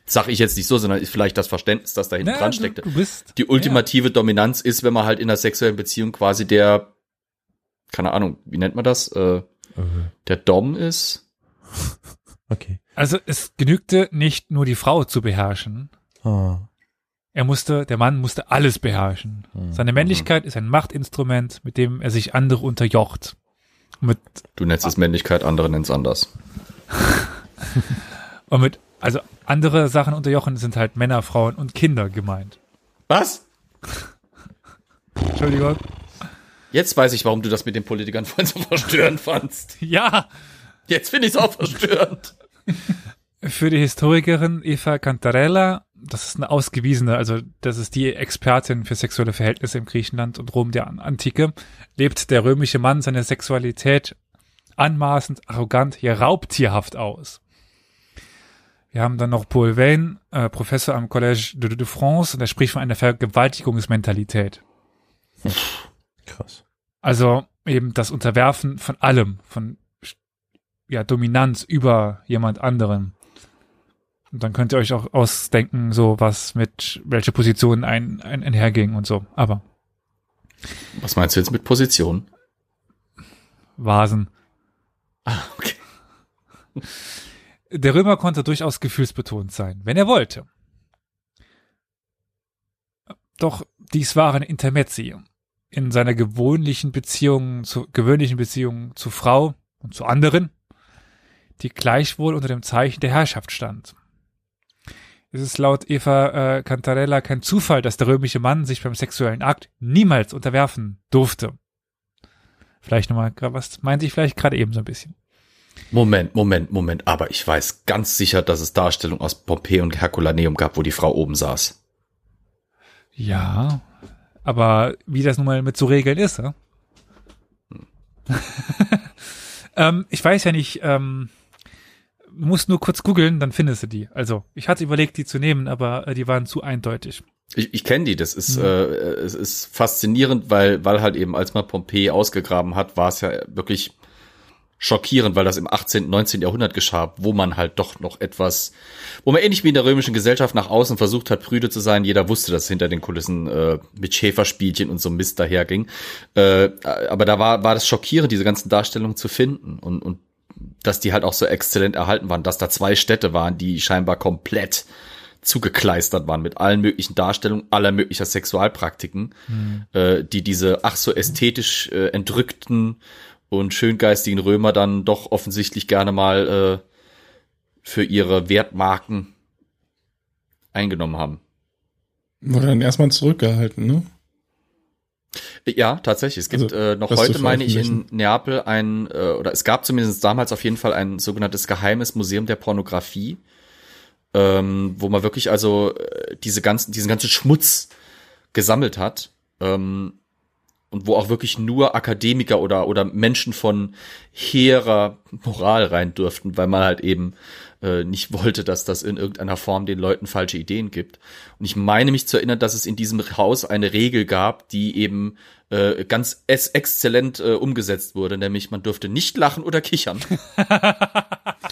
sag ich jetzt nicht so, sondern ist vielleicht das Verständnis, das da hinten Na, dran du, steckt. du bist. Die ultimative Dominanz ist, wenn man halt in einer sexuellen Beziehung quasi der, keine Ahnung, wie nennt man das, äh, Äh, der Dom ist. Okay. Also es genügte nicht nur die Frau zu beherrschen. Ah. Er musste, der Mann musste alles beherrschen. Hm. Seine Männlichkeit ist ein Machtinstrument, mit dem er sich andere unterjocht. Mit, Du nennst es Männlichkeit, andere nennen es anders. und mit, also andere Sachen unterjochen sind halt Männer, Frauen und Kinder gemeint. Was? Entschuldigung. Jetzt weiß ich, warum du das mit den Politikern vorhin so verstörend fandst. Ja, Jetzt finde ich es auch verstörend. für die Historikerin Eva Cantarella, das ist eine ausgewiesene, also das ist die Expertin für sexuelle Verhältnisse im Griechenland und Rom der Antike, lebt der römische Mann seine Sexualität anmaßend, arrogant, ja raubtierhaft aus. Wir haben dann noch Paul Vane, äh, Professor am Collège de, de France, und er spricht von einer Vergewaltigungsmentalität. Krass. Also eben das Unterwerfen von allem, von ja, Dominanz über jemand anderen. Und dann könnt ihr euch auch ausdenken, so was mit welche Positionen ein, ein, einherging und so. Aber Was meinst du jetzt mit Position? Vasen. Ah, okay. Der Römer konnte durchaus gefühlsbetont sein, wenn er wollte. Doch dies waren Intermezzi in seiner gewöhnlichen Beziehung zu, gewöhnlichen Beziehung zu Frau und zu anderen, die gleichwohl unter dem Zeichen der Herrschaft stand. Es ist laut Eva äh, Cantarella kein Zufall, dass der römische Mann sich beim sexuellen Akt niemals unterwerfen durfte. Vielleicht nochmal, was meinte ich vielleicht gerade eben so ein bisschen. Moment, Moment, Moment. Aber ich weiß ganz sicher, dass es Darstellungen aus Pompeji und Herculaneum gab, wo die Frau oben saß. Ja, aber wie das nun mal mit so Regeln ist, ja? ähm, ich weiß ja nicht, ähm, musst nur kurz googeln, dann findest du die. Also, ich hatte überlegt, die zu nehmen, aber äh, die waren zu eindeutig. Ich, ich kenne die, das ist, Mhm. äh, es ist faszinierend, weil, weil halt eben, als man Pompeji ausgegraben hat, war es ja wirklich schockierend, weil das im 18., 19. Jahrhundert geschah, wo man halt doch noch etwas, wo man ähnlich wie in der römischen Gesellschaft nach außen versucht hat, prüde zu sein. Jeder wusste, dass es hinter den Kulissen äh, mit Schäferspielchen und so Mist daherging. Äh, aber da war, war das schockierend, diese ganzen Darstellungen zu finden und, und dass die halt auch so exzellent erhalten waren, dass da zwei Städte waren, die scheinbar komplett zugekleistert waren mit allen möglichen Darstellungen aller möglicher Sexualpraktiken, äh, die diese ach so ästhetisch äh, entrückten und schöngeistigen Römer dann doch offensichtlich gerne mal äh, für ihre Wertmarken eingenommen haben. Wurde dann erstmal zurückgehalten, ne? Ja, tatsächlich. Es gibt Also, äh, noch heute, meine ich, in. Neapel ein, äh, oder es gab zumindest damals auf jeden Fall ein sogenanntes geheimes Museum der Pornografie, ähm, wo man wirklich also äh, diese ganzen, diesen ganzen Schmutz gesammelt hat. Ähm, und wo auch wirklich nur Akademiker oder, oder Menschen von hehrer Moral rein durften, weil man halt eben äh, nicht wollte, dass das in irgendeiner Form den Leuten falsche Ideen gibt. Und ich meine mich zu erinnern, dass es in diesem Haus eine Regel gab, die eben äh, ganz exzellent äh, umgesetzt wurde, nämlich man durfte nicht lachen oder kichern.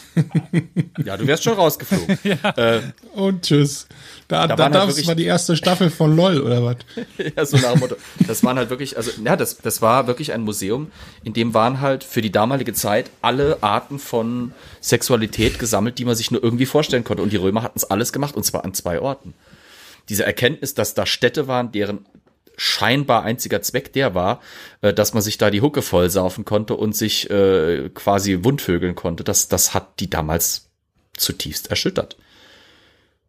ja, du wärst schon rausgeflogen. Äh, Und tschüss. Da, Da da, waren halt war die erste Staffel von LOL, oder was? ja, so nach dem Motto. Das waren halt wirklich, also, ja, das, das war wirklich ein Museum, in dem waren halt für die damalige Zeit alle Arten von Sexualität gesammelt, die man sich nur irgendwie vorstellen konnte. Und die Römer hatten es alles gemacht, und zwar an zwei Orten. Diese Erkenntnis, dass da Städte waren, deren scheinbar einziger Zweck der war, äh, dass man sich da die Hucke vollsaufen konnte und sich äh, quasi wundvögeln konnte, das, das hat die damals zutiefst erschüttert.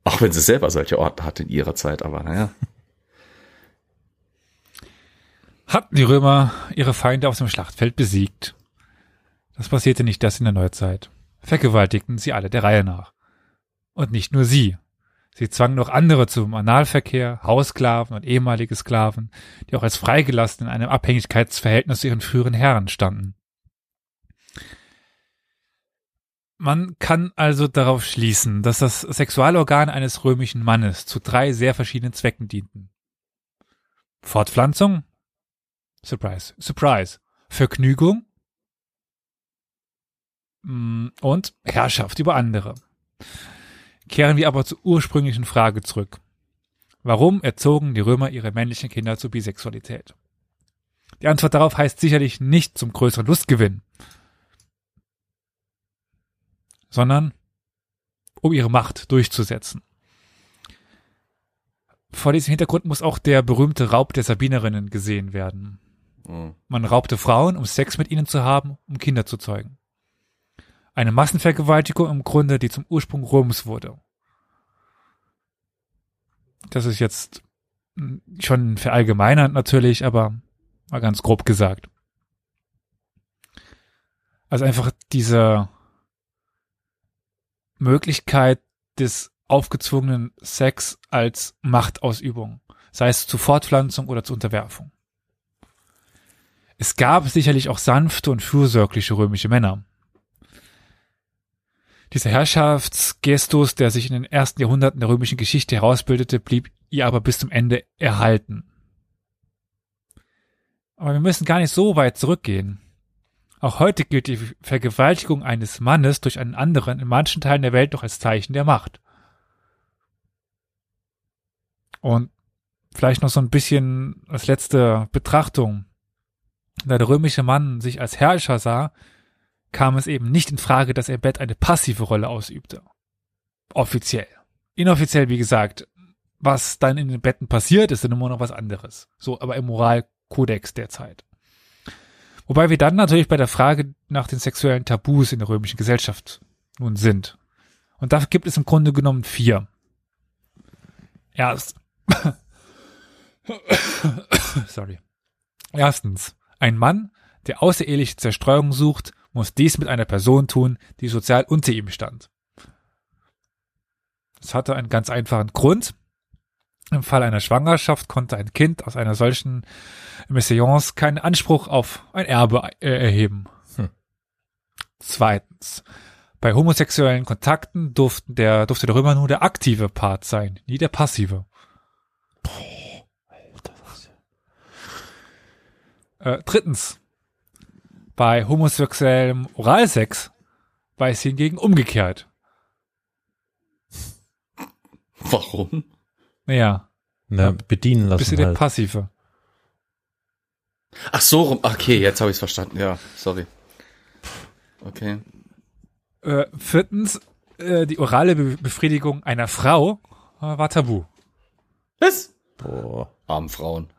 Auch wenn sie selber solche Orte hatte in ihrer Zeit, aber naja. Hatten die Römer ihre Feinde auf dem Schlachtfeld besiegt. Das passierte nicht erst in der Neuzeit. Vergewaltigten sie alle der Reihe nach. Und nicht nur sie. Sie zwangen noch andere zum Analverkehr, Haussklaven und ehemalige Sklaven, die auch als freigelassen in einem Abhängigkeitsverhältnis zu ihren früheren Herren standen. Man kann also darauf schließen, dass das Sexualorgan eines römischen Mannes zu drei sehr verschiedenen Zwecken dienten. Fortpflanzung, Surprise, Surprise, Vergnügung mm, und Herrschaft über andere. Kehren wir aber zur ursprünglichen Frage zurück. Warum erzogen die Römer ihre männlichen Kinder zur Bisexualität? Die Antwort darauf heißt sicherlich nicht zum größeren Lustgewinn, sondern um ihre Macht durchzusetzen. Vor diesem Hintergrund muss auch der berühmte Raub der Sabinerinnen gesehen werden. Mhm. Man raubte Frauen, um Sex mit ihnen zu haben, um Kinder zu zeugen. Eine Massenvergewaltigung im Grunde, die zum Ursprung Roms wurde. Das ist jetzt hm, schon verallgemeinert natürlich, aber mal ganz grob gesagt. Also einfach diese Möglichkeit des aufgezwungenen Sex als Machtausübung, sei es zur Fortpflanzung oder zur Unterwerfung. Es gab sicherlich auch sanfte und fürsorgliche römische Männer. Dieser Herrschaftsgestus, der sich in den ersten Jahrhunderten der römischen Geschichte herausbildete, blieb ihr aber bis zum Ende erhalten. Aber wir müssen gar nicht so weit zurückgehen. Auch heute gilt die Vergewaltigung eines Mannes durch einen anderen in manchen Teilen der Welt noch als Zeichen der Macht. Und vielleicht noch so ein bisschen als letzte Betrachtung. Da der römische Mann sich als Herrscher sah, kam es eben nicht in Frage, dass er Bett eine passive Rolle ausübte. Offiziell. Inoffiziell, wie gesagt, was dann in den Betten passiert, ist dann immer noch was anderes. So, aber im Moralkodex der Zeit. Wobei wir dann natürlich bei der Frage nach den sexuellen Tabus in der römischen Gesellschaft nun sind. Und dafür gibt es im Grunde genommen vier. Erst, sorry. Erstens, ein Mann, der außereheliche Zerstreuung sucht, muss dies mit einer Person tun, die sozial unter ihm stand. Das hatte einen ganz einfachen Grund. Im Fall einer Schwangerschaft konnte ein Kind aus einer solchen Messeance keinen Anspruch auf ein Erbe äh, erheben. Hm. Zweitens. Bei homosexuellen Kontakten durften der, durfte der Römer nur der aktive Part sein, nie der passive. Äh, drittens. Bei homosexuellem Oralsex war es hingegen umgekehrt. Warum? Naja, Na, bedienen lassen bist du der halt. Passive. Ach so, rum. Okay, jetzt habe ich es verstanden. Ja, sorry. Okay. Äh, viertens, äh, die orale Be Befriedigung einer Frau äh, war tabu. Was? Boah. Armen Frauen.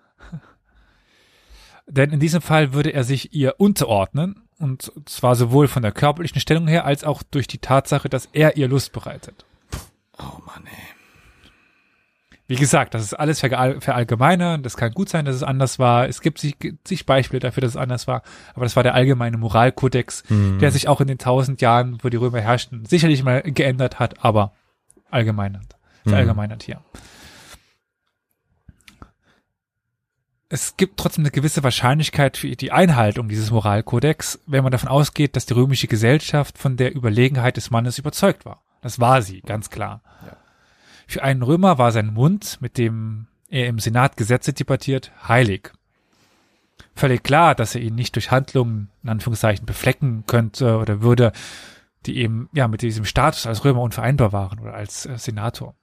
Denn in diesem Fall würde er sich ihr unterordnen, und zwar sowohl von der körperlichen Stellung her, als auch durch die Tatsache, dass er ihr Lust bereitet. Oh Mann, ey. Wie gesagt, das ist alles verall- verallgemeinern, das kann gut sein, dass es anders war. Es gibt sich, sich Beispiele dafür, dass es anders war, aber das war der allgemeine Moralkodex, der sich auch in den tausend Jahren, wo die Römer herrschten, sicherlich mal geändert hat, aber allgemeinert. Verallgemeinert hier. Es gibt trotzdem eine gewisse Wahrscheinlichkeit für die Einhaltung dieses Moralkodex, wenn man davon ausgeht, dass die römische Gesellschaft von der Überlegenheit des Mannes überzeugt war. Das war sie, ganz klar. Ja. Für einen Römer war sein Mund, mit dem er im Senat Gesetze debattiert, heilig. Völlig klar, dass er ihn nicht durch Handlungen, in Anführungszeichen, beflecken könnte oder würde, die eben, ja, mit diesem Status als Römer unvereinbar waren oder als äh, Senator.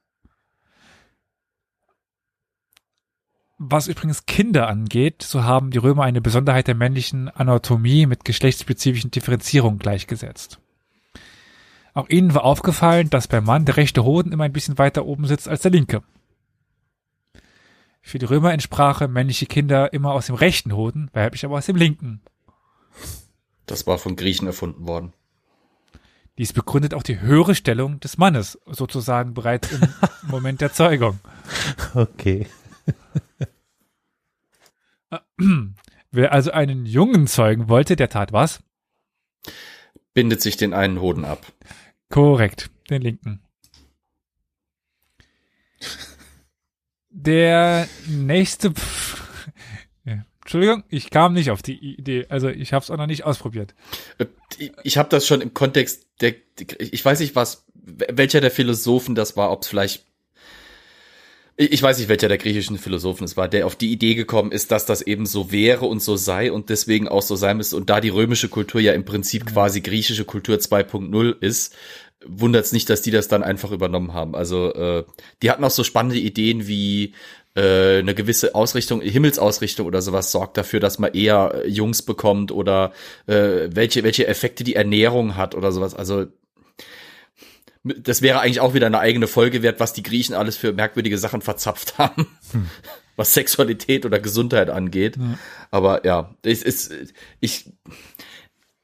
Was übrigens Kinder angeht, so haben die Römer eine Besonderheit der männlichen Anatomie mit geschlechtsspezifischen Differenzierungen gleichgesetzt. Auch ihnen war aufgefallen, dass beim Mann der rechte Hoden immer ein bisschen weiter oben sitzt als der linke. Für die Römer entsprachen männliche Kinder immer aus dem rechten Hoden, weiblich aber aus dem linken. Das war von Griechen erfunden worden. Dies begründet auch die höhere Stellung des Mannes, sozusagen bereits im Moment der Zeugung. Okay. Wer also einen Jungen zeugen wollte, der tat was? bindet sich den einen Hoden ab. Korrekt, den linken. Der nächste. Ja, Entschuldigung, ich kam nicht auf die Idee. Also ich habe es auch noch nicht ausprobiert. Äh, Ich habe das schon im Kontext der, ich weiß nicht was, welcher der Philosophen das war, ob es vielleicht, ich weiß nicht, welcher der griechischen Philosophen es war, der auf die Idee gekommen ist, dass das eben so wäre und so sei und deswegen auch so sein müsste. Und da die römische Kultur ja im Prinzip quasi griechische Kultur 2.0 ist, wundert es nicht, dass die das dann einfach übernommen haben. Also äh, die hatten auch so spannende Ideen wie äh, eine gewisse Ausrichtung, Himmelsausrichtung oder sowas sorgt dafür, dass man eher äh, Jungs bekommt oder äh, welche, welche Effekte die Ernährung hat oder sowas. Also das wäre eigentlich auch wieder eine eigene Folge wert, was die Griechen alles für merkwürdige Sachen verzapft haben, was Sexualität oder Gesundheit angeht. Aber ja, es ist, ich,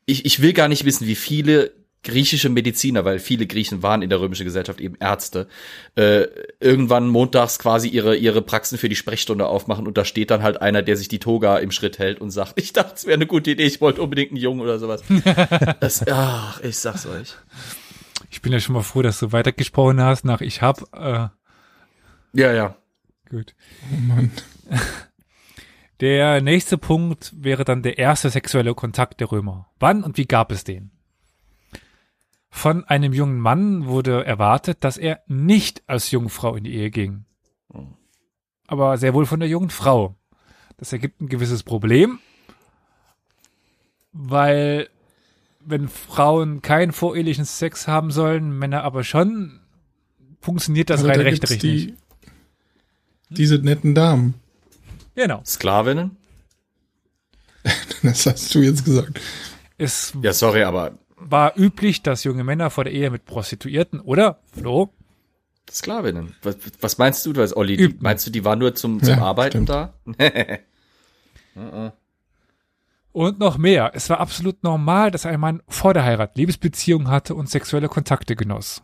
ich, ich will gar nicht wissen, wie viele griechische Mediziner, weil viele Griechen waren in der römischen Gesellschaft eben Ärzte, äh, irgendwann montags quasi ihre, ihre Praxen für die Sprechstunde aufmachen und da steht dann halt einer, der sich die Toga im Schritt hält und sagt, ich dachte, es wäre eine gute Idee, ich wollte unbedingt einen Jungen oder sowas. das, ach, ich sag's euch. Ich bin ja schon mal froh, dass du weitergesprochen hast nach ich hab. Äh, Ja, ja. gut. Oh Mann. Der nächste Punkt wäre dann der erste sexuelle Kontakt der Römer. Wann und wie gab es den? Von einem jungen Mann wurde erwartet, dass er nicht als Jungfrau in die Ehe ging. Aber sehr wohl von der jungen Frau. Das ergibt ein gewisses Problem, weil wenn Frauen keinen vorehelichen Sex haben sollen, Männer aber schon, funktioniert das Also rein da gibt's nicht. die, diese netten Damen. Genau. Sklavinnen? Das hast du jetzt gesagt. Es Ja, sorry, aber war üblich, dass junge Männer vor der Ehe mit Prostituierten oder Flo Sklavinnen. Was, was meinst du, was Olli? Die, meinst du, die waren nur zum, zum Ja, Arbeiten stimmt. da? und noch mehr. Es war absolut normal, dass ein Mann vor der Heirat Liebesbeziehungen hatte und sexuelle Kontakte genoss.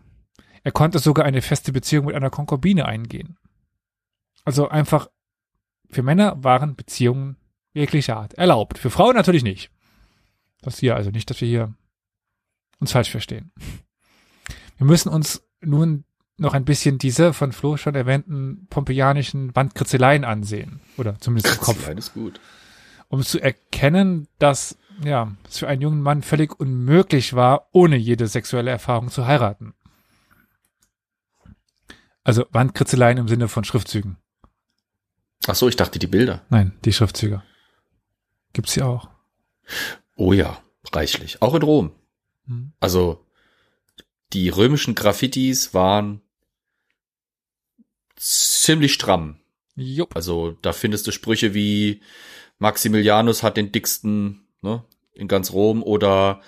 Er konnte sogar eine feste Beziehung mit einer Konkubine eingehen. Also einfach für Männer waren Beziehungen jeglicher Art erlaubt. Für Frauen natürlich nicht. Das hier also nicht, dass wir hier uns falsch verstehen. Wir müssen uns nun noch ein bisschen diese von Flo schon erwähnten pompeianischen Wandkritzeleien ansehen. Oder zumindest im Kopf. Ist gut. Um zu erkennen, dass ja, es für einen jungen Mann völlig unmöglich war, ohne jede sexuelle Erfahrung zu heiraten. Also Wandkritzeleien im Sinne von Schriftzügen. Ach so, ich dachte die Bilder. Nein, die Schriftzüge. Gibt's hier auch. Oh ja, reichlich. Auch in Rom. Hm. Also die römischen Graffitis waren ziemlich stramm. Jupp. Also da findest du Sprüche wie Maximilianus hat den dicksten ne, in ganz Rom oder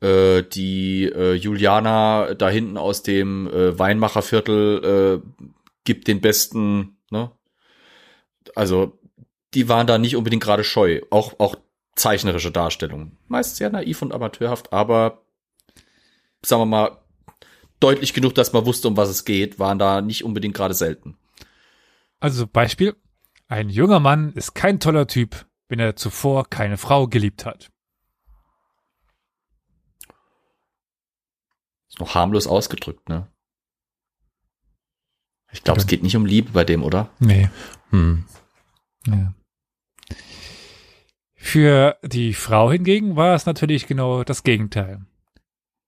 äh, die äh, Juliana da hinten aus dem äh, Weinmacherviertel äh, gibt den besten. Ne? Also die waren da nicht unbedingt gerade scheu. Auch auch zeichnerische Darstellungen. Meist sehr naiv und amateurhaft, aber sagen wir mal deutlich genug, dass man wusste, um was es geht, waren da nicht unbedingt gerade selten. Also Beispiel. Ein junger Mann ist kein toller Typ, wenn er zuvor keine Frau geliebt hat. Ist noch harmlos ausgedrückt, ne? Ich glaube, es geht nicht um Liebe bei dem, oder? Nee. Hm. Ja. Für die Frau hingegen war es natürlich genau das Gegenteil.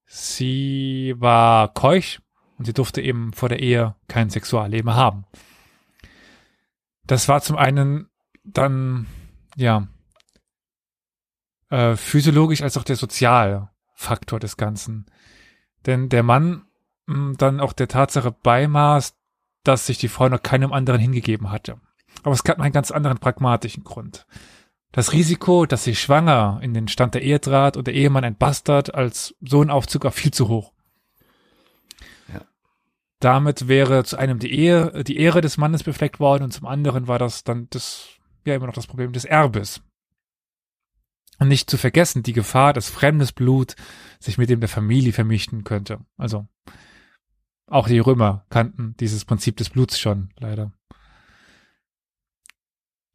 Sie war keusch und sie durfte eben vor der Ehe kein Sexualleben haben. Das war zum einen dann, ja, äh, physiologisch als auch der soziale Faktor des Ganzen. Denn der Mann mh, dann auch der Tatsache beimaß, dass sich die Frau noch keinem anderen hingegeben hatte. Aber es gab einen ganz anderen pragmatischen Grund. Das Risiko, dass sie schwanger in den Stand der Ehe trat und der Ehemann ein Bastard als Sohn aufzog, war viel zu hoch. Ja. Damit wäre zu einem die Ehe, die Ehre des Mannes befleckt worden und zum anderen war das dann das, ja immer noch das Problem des Erbes. Und nicht zu vergessen, die Gefahr, dass fremdes Blut sich mit dem der Familie vermischen könnte. Also, auch die Römer kannten dieses Prinzip des Bluts schon, leider.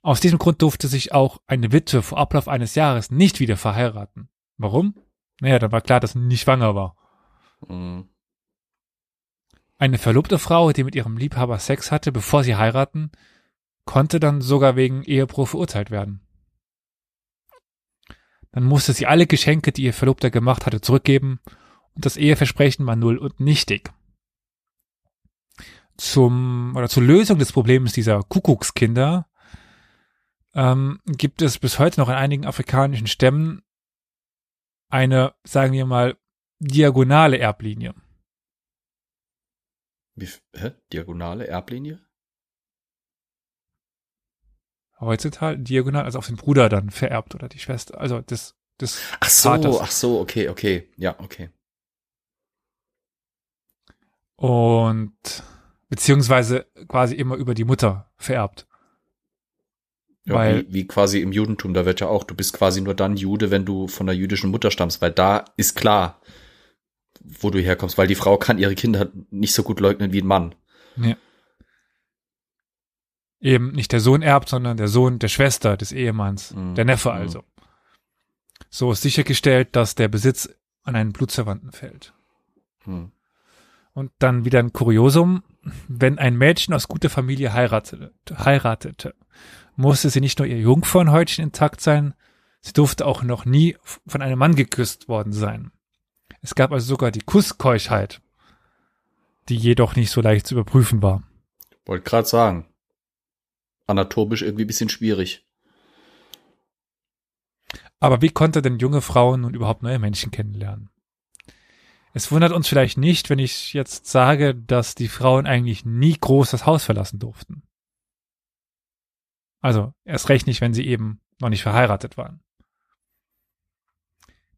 Aus diesem Grund durfte sich auch eine Witwe vor Ablauf eines Jahres nicht wieder verheiraten. Warum? Naja, dann war klar, dass sie nicht schwanger war. Mhm. Eine verlobte Frau, die mit ihrem Liebhaber Sex hatte, bevor sie heiraten, konnte dann sogar wegen Ehebruch verurteilt werden. Dann musste sie alle Geschenke, die ihr Verlobter gemacht hatte, zurückgeben und das Eheversprechen war null und nichtig. Zum oder zur Lösung des Problems dieser Kuckuckskinder ähm, gibt es bis heute noch in einigen afrikanischen Stämmen eine, sagen wir mal, diagonale Erblinie. Wie, hä? Diagonale Erblinie? Heutzutage diagonal, also auf den Bruder dann vererbt oder die Schwester, also das, das Ach so, Vaters. ach so, okay, okay. Ja, okay. und beziehungsweise quasi immer über die Mutter vererbt. Ja, Weil- wie, wie quasi im Judentum, da wird ja auch, du bist quasi nur dann Jude, wenn du von der jüdischen Mutter stammst, weil da ist klar, wo du herkommst, weil die Frau kann ihre Kinder nicht so gut leugnen wie ein Mann. Ja. Eben nicht der Sohn erbt, sondern der Sohn der Schwester des Ehemanns, Mhm. der Neffe Mhm. also. So ist sichergestellt, dass der Besitz an einen Blutsverwandten fällt. Hm. Und dann wieder ein Kuriosum, wenn ein Mädchen aus guter Familie heiratete, heiratete, musste sie nicht nur ihr Jungfernhäutchen intakt sein, sie durfte auch noch nie von einem Mann geküsst worden sein. Es gab also sogar die Kusskeuschheit, die jedoch nicht so leicht zu überprüfen war. Wollte gerade sagen. Anatomisch irgendwie ein bisschen schwierig. Aber wie konnte denn junge Frauen nun überhaupt neue Menschen kennenlernen? Es wundert uns vielleicht nicht, wenn ich jetzt sage, dass die Frauen eigentlich nie groß das Haus verlassen durften. Also erst recht nicht, wenn sie eben noch nicht verheiratet waren.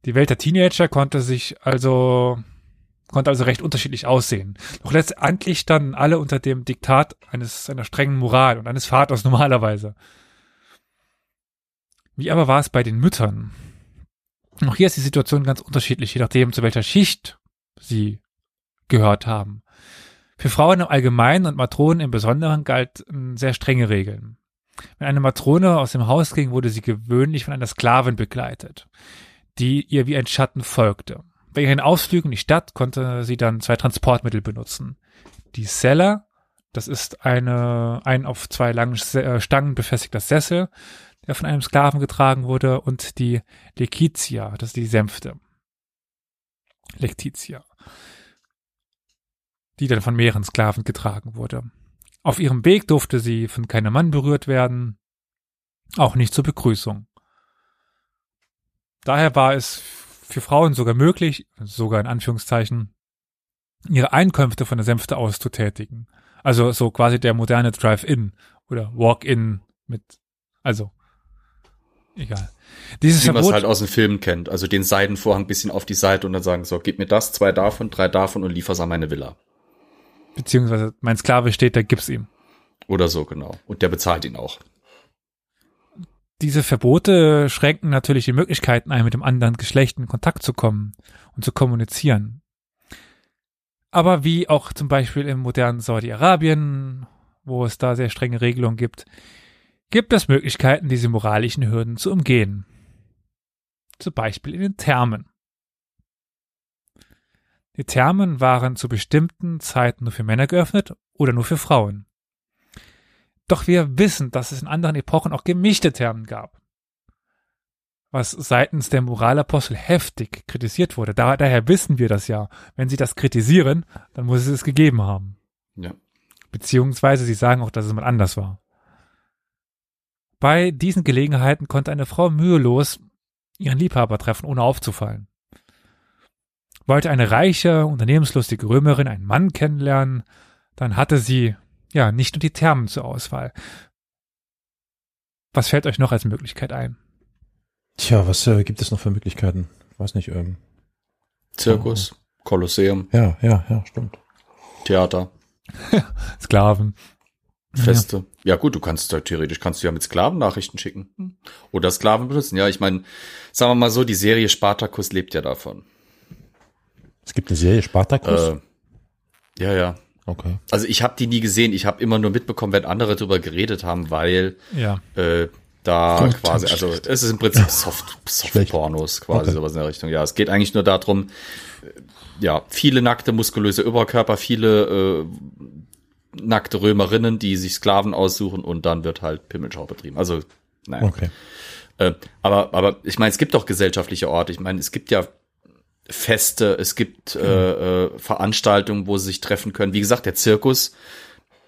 Die Welt der Teenager konnte sich also konnte also recht unterschiedlich aussehen. Doch letztendlich standen alle unter dem Diktat eines einer strengen Moral und eines Vaters normalerweise. Wie aber war es bei den Müttern? Auch hier ist die Situation ganz unterschiedlich, je nachdem, zu welcher Schicht sie gehört haben. Für Frauen im Allgemeinen und Matronen im Besonderen galten sehr strenge Regeln. Wenn eine Matrone aus dem Haus ging, wurde sie gewöhnlich von einer Sklavin begleitet, die ihr wie ein Schatten folgte. Bei ihren Ausflügen in die Stadt konnte sie dann zwei Transportmittel benutzen. Die Seller, das ist eine, ein auf zwei langen äh, Stangen befestigter Sessel, der von einem Sklaven getragen wurde, und die Lekitia, das ist die Sänfte. Lektitia. Die dann von mehreren Sklaven getragen wurde. Auf ihrem Weg durfte sie von keinem Mann berührt werden, auch nicht zur Begrüßung. Daher war es für Frauen sogar möglich, sogar in Anführungszeichen, ihre Einkünfte von der Sänfte aus zu tätigen. Also so quasi der moderne Drive-In oder Walk-In mit, also egal. Dieses Wie man es halt aus den Filmen kennt. Also den Seidenvorhang bisschen auf die Seite und dann sagen, so, gib mir das, zwei davon, drei davon und liefer's an meine Villa. beziehungsweise mein Sklave steht, da gibt's ihm. Oder so, genau. Und der bezahlt ihn auch. Diese Verbote schränken natürlich die Möglichkeiten ein, mit dem anderen Geschlecht in Kontakt zu kommen und zu kommunizieren. Aber wie auch zum Beispiel im modernen Saudi-Arabien, wo es da sehr strenge Regelungen gibt, gibt es Möglichkeiten, diese moralischen Hürden zu umgehen. Zum Beispiel in den Thermen. Die Thermen waren zu bestimmten Zeiten nur für Männer geöffnet oder nur für Frauen. Doch wir wissen, dass es in anderen Epochen auch gemischte Thermen gab. Was seitens der Moralapostel heftig kritisiert wurde. Da, daher wissen wir das ja. Wenn sie das kritisieren, dann muss es es gegeben haben. Ja. Beziehungsweise sie sagen auch, dass es mal anders war. Bei diesen Gelegenheiten konnte eine Frau mühelos ihren Liebhaber treffen, ohne aufzufallen. Wollte eine reiche, unternehmenslustige Römerin einen Mann kennenlernen, dann hatte sie ja nicht nur die Thermen zur Auswahl. Was fällt euch noch als Möglichkeit ein? Tja, was äh, gibt es noch für Möglichkeiten? Weiß nicht. Ähm, Zirkus, Kolosseum, ja, ja, ja, stimmt. Theater, Sklaven. Feste. Ja. gut, du kannst ja theoretisch kannst du ja mit Sklaven Nachrichten schicken. Oder Sklaven benutzen. Ja, ich meine, sagen wir mal so, die Serie Spartacus lebt ja davon. Es gibt eine Serie Spartacus. Äh, ja, ja. Okay. Also ich habe die nie gesehen. Ich habe immer nur mitbekommen, wenn andere darüber geredet haben, weil Ja. äh, da Gott, quasi, also es ist im Prinzip Soft, Soft-Pornos quasi, Okay. sowas in der Richtung. Ja, es geht eigentlich nur darum, ja, viele nackte, muskulöse Überkörper, viele äh, nackte Römerinnen, die sich Sklaven aussuchen und dann wird halt Pimmelschau betrieben. Also, naja. Okay. Äh, aber, aber ich meine, es gibt doch gesellschaftliche Orte. Ich meine, es gibt ja Feste, es gibt äh, äh, Veranstaltungen, wo sie sich treffen können. Wie gesagt, der Zirkus,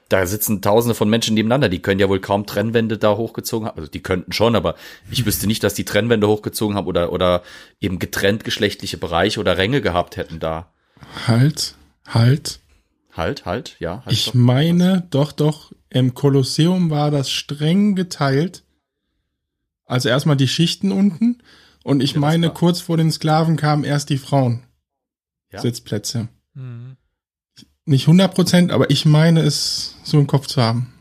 da sitzen Tausende von Menschen nebeneinander. Die können ja wohl kaum Trennwände da hochgezogen haben. Also die könnten schon, aber ich wüsste nicht, dass die Trennwände hochgezogen haben oder oder eben getrennt geschlechtliche Bereiche oder Ränge gehabt hätten da. Halt, halt. Halt, halt, ja. Halt Ich doch. meine, doch, doch, im Kolosseum war das streng geteilt. Also erstmal die Schichten unten. Und ich Ja, meine, kurz vor den Sklaven kamen erst die Frauen. Ja? Sitzplätze. Mhm. Nicht 100 Prozent, aber ich meine es so im Kopf zu haben.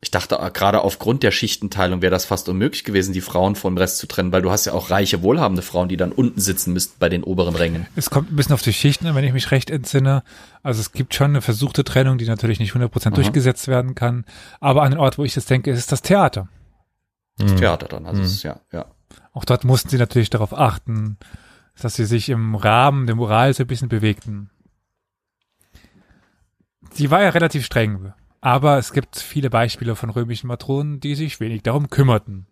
Ich dachte, äh, gerade aufgrund der Schichtenteilung wäre das fast unmöglich gewesen, die Frauen vom Rest zu trennen, weil du hast ja auch reiche, wohlhabende Frauen, die dann unten sitzen müssten bei den oberen Rängen. Es kommt ein bisschen auf die Schichten an, wenn ich mich recht entsinne. Also es gibt schon eine versuchte Trennung, die natürlich nicht 100% Aha. durchgesetzt werden kann. Aber an den Ort, wo ich das denke, ist das Theater. Das Mhm. Theater dann. Also Mhm. es ist, ja, ja. Auch dort mussten sie natürlich darauf achten, dass sie sich im Rahmen der Moral so ein bisschen bewegten. Sie war ja relativ streng, aber es gibt viele Beispiele von römischen Matronen, die sich wenig darum kümmerten.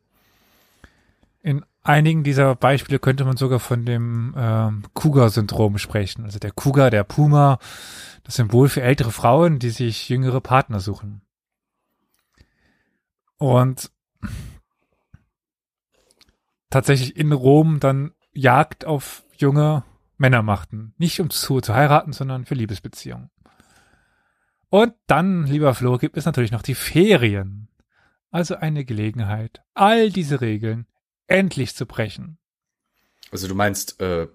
In einigen dieser Beispiele könnte man sogar von dem ähm, Cougar-Syndrom sprechen. Also der Cougar, der Puma, das Symbol für ältere Frauen, die sich jüngere Partner suchen. Und tatsächlich in Rom dann Jagd auf junge Männer machten. Nicht um zu, zu heiraten, sondern für Liebesbeziehungen. Und dann, lieber Flo, gibt es natürlich noch die Ferien. Also eine Gelegenheit, all diese Regeln endlich zu brechen. Also du meinst äh,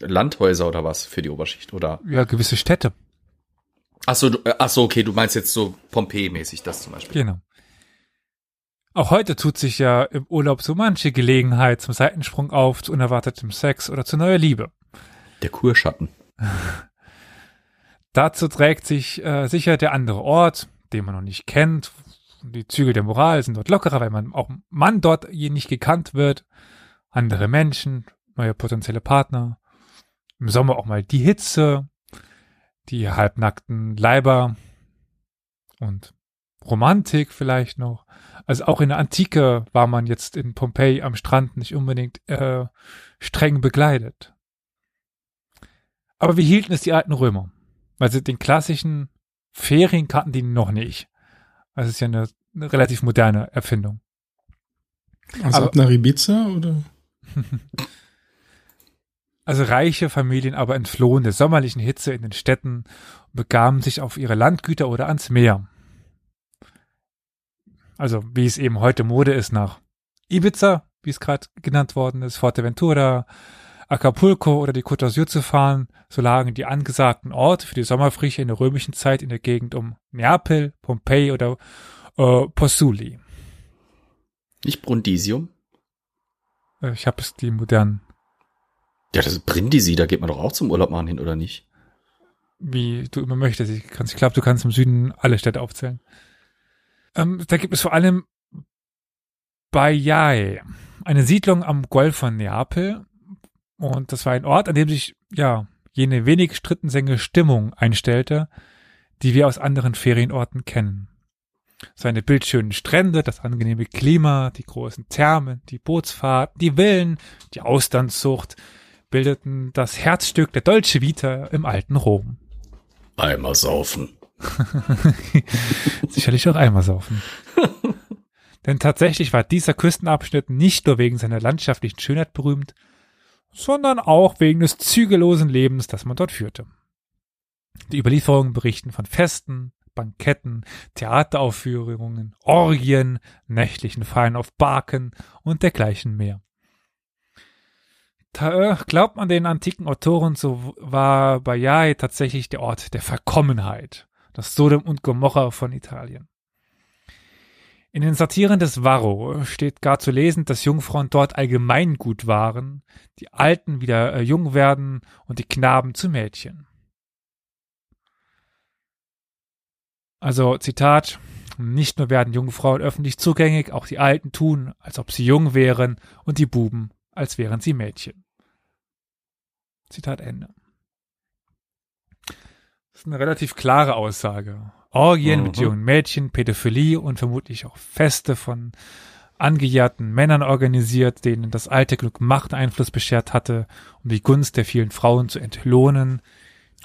Landhäuser oder was für die Oberschicht oder? Ja, gewisse Städte. Ach so, du, äh, ach so, okay, du meinst jetzt so Pompeii-mäßig das zum Beispiel. Genau. Auch heute tut sich ja im Urlaub so manche Gelegenheit zum Seitensprung auf, zu unerwartetem Sex oder zu neuer Liebe. Der Kurschatten. Dazu trägt sich äh, sicher der andere Ort, den man noch nicht kennt. Die Zügel der Moral sind dort lockerer, weil man auch Mann dort je nicht gekannt wird. Andere Menschen, neue potenzielle Partner. Im Sommer auch mal die Hitze, die halbnackten Leiber und Romantik vielleicht noch. Also auch in der Antike war man jetzt in Pompeji am Strand nicht unbedingt äh, streng begleitet. Aber wie hielten es die alten Römer? Weil sie den klassischen Ferien kannten die noch nicht. Also ist ja eine, eine relativ moderne Erfindung. Also Aber- ab nach Ibiza oder? Also reiche Familien aber entflohen der sommerlichen Hitze in den Städten und begaben sich auf ihre Landgüter oder ans Meer. Also wie es eben heute Mode ist nach Ibiza, wie es gerade genannt worden ist, Forteventura, Acapulco oder die Côte d'Azur zu fahren, so lagen die angesagten Orte für die Sommerfrische in der römischen Zeit in der Gegend um Neapel, Pompeji oder äh, Possuli. Nicht Brundisium? Äh, ich habe es die modernen, Ja, das ist Brindisi, da geht man doch auch zum Urlaub machen hin, oder nicht? wie du immer möchtest. Ich, kannst- ich glaube, du kannst im Süden alle Städte aufzählen. Ähm, da gibt es vor allem Baiae, eine Siedlung am Golf von Neapel. Und das war ein Ort, an dem sich, ja, jene wenig strittensenge Stimmung einstellte, die wir aus anderen Ferienorten kennen. Seine bildschönen Strände, das angenehme Klima, die großen Thermen, die Bootsfahrten, die Villen, die Austernzucht bildeten das Herzstück der Dolce Vita im alten Rom. Einmal saufen. Sicherlich auch Eimer saufen. Denn tatsächlich war dieser Küstenabschnitt nicht nur wegen seiner landschaftlichen Schönheit berühmt, sondern auch wegen des zügellosen Lebens, das man dort führte. Die Überlieferungen berichten von Festen, Banketten, Theateraufführungen, Orgien, nächtlichen Feiern auf Barken und dergleichen mehr. Äh, glaubt man den antiken Autoren, so war Baiae tatsächlich der Ort der Verkommenheit, das Sodom und Gomorra von Italien. In den Satiren des Varro steht gar zu lesen, dass Jungfrauen dort allgemein gut waren, die Alten wieder äh, jung werden und die Knaben zu Mädchen. Also Zitat, Nicht nur werden Jungfrauen öffentlich zugängig, auch die Alten tun, als ob sie jung wären und die Buben, als wären sie Mädchen. Zitat Ende. Das ist eine relativ klare Aussage. Orgien mit Mhm. jungen Mädchen, Pädophilie und vermutlich auch Feste von angejährten Männern organisiert, denen das alte Glück Machteinfluss beschert hatte, um die Gunst der vielen Frauen zu entlohnen,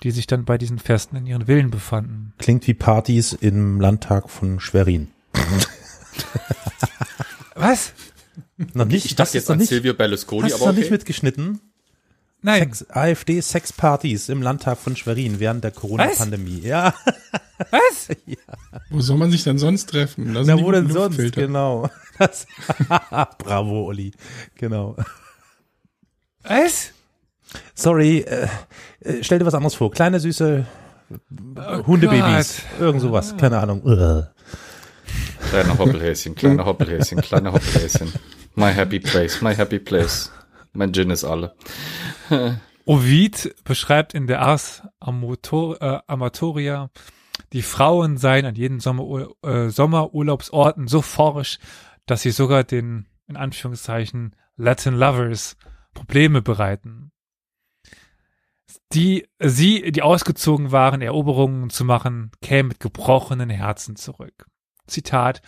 die sich dann bei diesen Festen in ihren Villen befanden. Klingt wie Partys im Landtag von Schwerin. Was? Noch nicht? Ich dachte jetzt an Silvio Berlusconi, Hast du aber noch okay. nicht mitgeschnitten? Nein. Sex, AfD Sexpartys im Landtag von Schwerin während der Corona-Pandemie. Ja, Was? Wo soll man sich denn sonst treffen? Da na wo denn sonst? Genau. Das, Bravo, Olli. Genau. Was? Sorry, äh, äh, stell dir was anderes vor. Kleine, süße Hundebabys. Irgend sowas. Keine Ahnung. Ugh. Kleiner Hoppelhäschen, kleiner Hoppelhäschen, kleiner Hoppelhäschen. My happy place, my happy place. Mein Gin ist alle. Ovid beschreibt in der Ars Amator, äh, Amatoria, die Frauen seien an jeden Sommer, äh, Sommerurlaubsorten so forsch, dass sie sogar den, in Anführungszeichen, Latin Lovers Probleme bereiten. Die, sie, die ausgezogen waren, Eroberungen zu machen, kämen mit gebrochenen Herzen zurück. Zitat,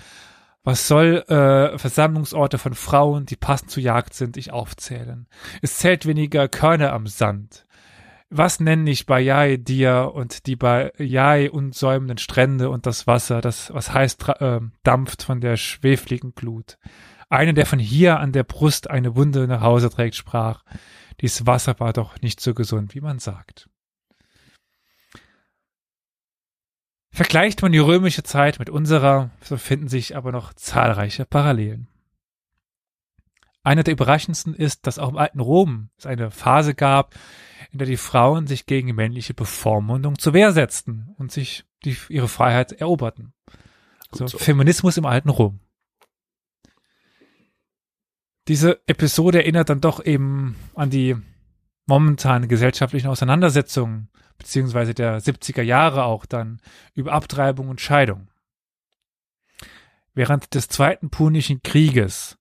was soll äh, Versammlungsorte von Frauen, die passend zur Jagd sind, ich aufzählen? Es zählt weniger Körner am Sand. Was nenne ich Bajai dir und die Bajai unsäumenden Strände und das Wasser, das was heißt äh, dampft von der schwefligen Glut? Einer, der von hier an der Brust eine Wunde nach Hause trägt, sprach, dies Wasser war doch nicht so gesund, wie man sagt. Vergleicht man die römische Zeit mit unserer, so finden sich aber noch zahlreiche Parallelen. Einer der überraschendsten ist, dass auch im alten Rom es eine Phase gab, in der die Frauen sich gegen männliche Bevormundung zur Wehr setzten und sich die, ihre Freiheit eroberten. Also so. Feminismus im alten Rom. Diese Episode erinnert dann doch eben an die momentanen gesellschaftlichen Auseinandersetzungen beziehungsweise der 70er Jahre auch dann über Abtreibung und Scheidung. Während des Zweiten Punischen Krieges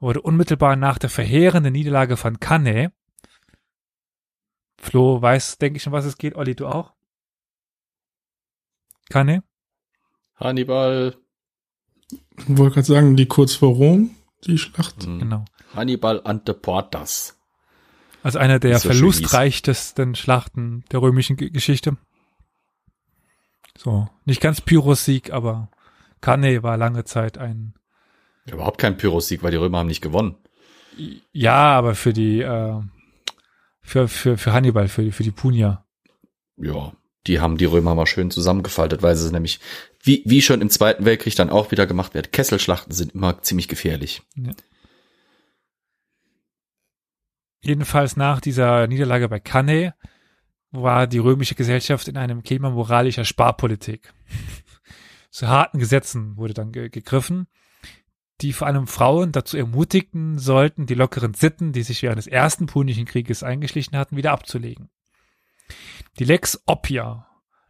wurde unmittelbar nach der verheerenden Niederlage von Cannae Flo weiß, denke ich, um was es geht. Olli, du auch? Cannae? Hannibal, Ich wollte gerade sagen, die kurz vor Rom, die Schlacht. hm, Genau. Hannibal ante Portas. Also eine der es so verlustreichsten Schlachten der römischen Ge- Geschichte. So, nicht ganz Pyrrhus-Sieg, aber Cannae war lange Zeit ein, Überhaupt kein Pyrrhus-Sieg, weil die Römer haben nicht gewonnen. ja, aber für die, äh, für, für, für Hannibal, für, für die Punier. Ja, die haben die Römer mal schön zusammengefaltet, weil sie nämlich, wie, wie schon im Zweiten Weltkrieg dann auch wieder gemacht wird, Kesselschlachten sind immer ziemlich gefährlich. Jedenfalls nach dieser Niederlage bei Cannae war die römische Gesellschaft in einem Klima moralischer Sparpolitik. Zu harten Gesetzen wurde dann ge gegriffen, die vor allem Frauen dazu ermutigten sollten, die lockeren Sitten, die sich während des ersten Punischen Krieges eingeschlichen hatten, wieder abzulegen. Die Lex Oppia,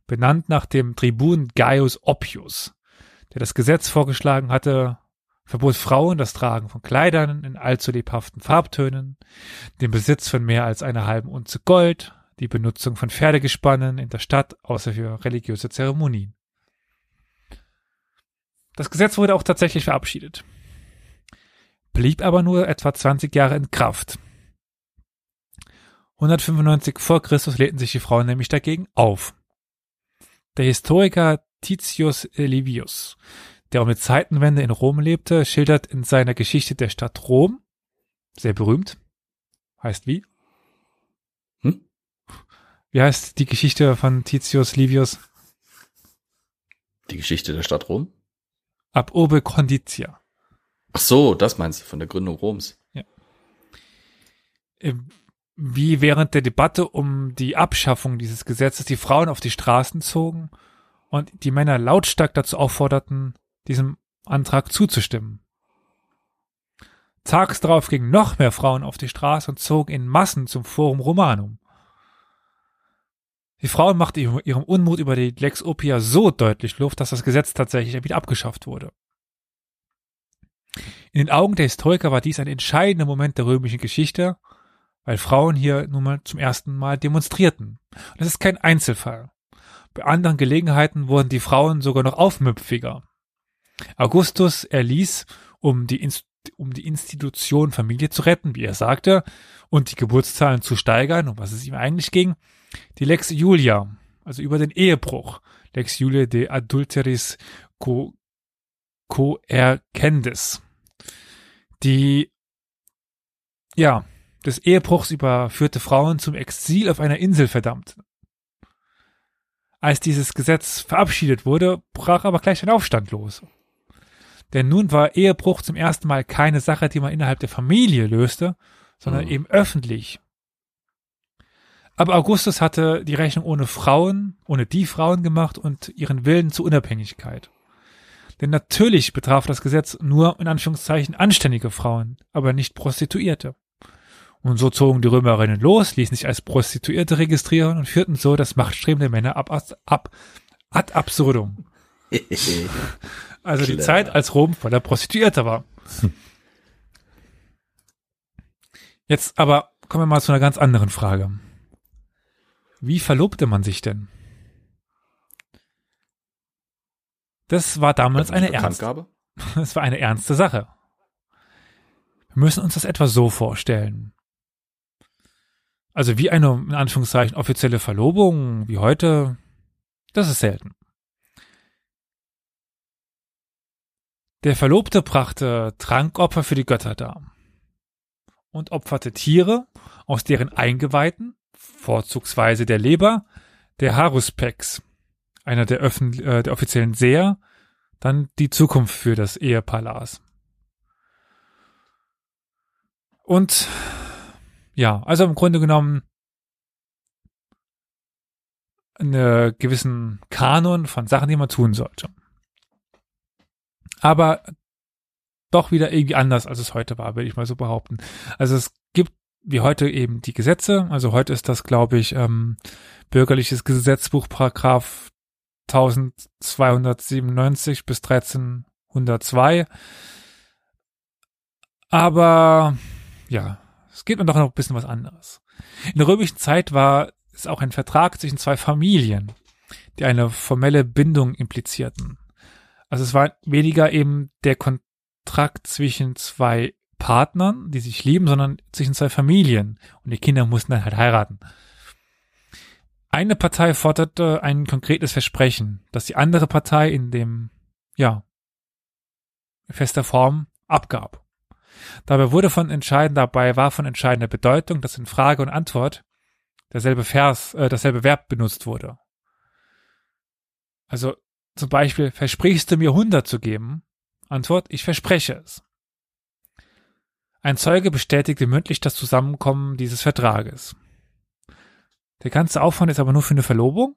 benannt nach dem Tribun Gaius Oppius, der das Gesetz vorgeschlagen hatte, verbot Frauen das Tragen von Kleidern in allzu lebhaften Farbtönen, den Besitz von mehr als einer halben Unze Gold, die Benutzung von Pferdegespannen in der Stadt, außer für religiöse Zeremonien. Das Gesetz wurde auch tatsächlich verabschiedet, blieb aber nur etwa 20 Jahre in Kraft. 195 vor Christus lehnten sich die Frauen nämlich dagegen auf. Der Historiker Titius Livius, der um die Zeitenwende in Rom lebte, schildert in seiner Geschichte der Stadt Rom, sehr berühmt, heißt wie? Hm? Wie heißt die Geschichte von Titius Livius? Die Geschichte der Stadt Rom? Ab urbe conditia. Ach so, das meinst du von der Gründung Roms. Äh, Wie während der Debatte um die Abschaffung dieses Gesetzes die Frauen auf die Straßen zogen und die Männer lautstark dazu aufforderten, diesem Antrag zuzustimmen. Tags darauf gingen noch mehr Frauen auf die Straße und zogen in Massen zum Forum Romanum. Die Frau machte ihrem Unmut über die Lex Opia so deutlich Luft, dass das Gesetz tatsächlich wieder abgeschafft wurde. In den Augen der Historiker war dies ein entscheidender Moment der römischen Geschichte, weil Frauen hier nun mal zum ersten Mal demonstrierten. Und das ist kein Einzelfall. Bei anderen Gelegenheiten wurden die Frauen sogar noch aufmüpfiger. Augustus erließ, um die, um die Institution Familie zu retten, wie er sagte, und die Geburtszahlen zu steigern, um was es ihm eigentlich ging, die Lex Julia, also über den Ehebruch, Lex Julia de adulteris co coercendis, die, ja, des Ehebruchs überführte Frauen zum Exil auf einer Insel verdammt. Als dieses Gesetz verabschiedet wurde, brach aber gleich ein Aufstand los. Denn nun war Ehebruch zum ersten Mal keine Sache, die man innerhalb der Familie löste, sondern mhm. eben öffentlich. Aber Augustus hatte die Rechnung ohne Frauen, ohne die Frauen gemacht und ihren Willen zur Unabhängigkeit. Denn natürlich betraf das Gesetz nur in Anführungszeichen anständige Frauen, aber nicht Prostituierte. Und so zogen die Römerinnen los, ließen sich als Prostituierte registrieren und führten so das Machtstreben der Männer ab, ab ad absurdum. also die Zeit, als Rom voller Prostituierte war. Jetzt aber kommen wir mal zu einer ganz anderen Frage. Wie verlobte man sich denn? Das war damals eine ernste, das war eine ernste Sache. Wir müssen uns das etwa so vorstellen. Also wie eine, in Anführungszeichen, offizielle Verlobung, wie heute, das ist selten. Der Verlobte brachte Trankopfer für die Götter dar und opferte Tiere, aus deren Eingeweihten, vorzugsweise der Leber, der Haruspex, einer der, äh, der offiziellen Seher, dann die Zukunft für das Ehepaar las. Und ja, also im Grunde genommen einen gewissen Kanon von Sachen, die man tun sollte. Aber doch wieder irgendwie anders, als es heute war, würde ich mal so behaupten. Also es gibt wie heute eben die Gesetze. Also heute ist das, glaube ich, ähm, bürgerliches Gesetzbuch Paragraph 1297 bis 1302. Aber ja, es geht mir doch noch ein bisschen was anderes. In der römischen Zeit war es auch ein Vertrag zwischen zwei Familien, die eine formelle Bindung implizierten. Also es war weniger eben der Kontrakt zwischen zwei Partnern, die sich lieben, sondern zwischen zwei Familien. Und die Kinder mussten dann halt heiraten. Eine Partei forderte ein konkretes Versprechen, das die andere Partei in dem, ja, fester Form abgab. Dabei wurde von entscheidender, dabei war von entscheidender Bedeutung, dass in Frage und Antwort derselbe Vers, äh, dasselbe Verb benutzt wurde. Also zum Beispiel, versprichst du mir 100 zu geben? Antwort, ich verspreche es. Ein Zeuge bestätigte mündlich das Zusammenkommen dieses Vertrages. Der ganze Aufwand ist aber nur für eine Verlobung?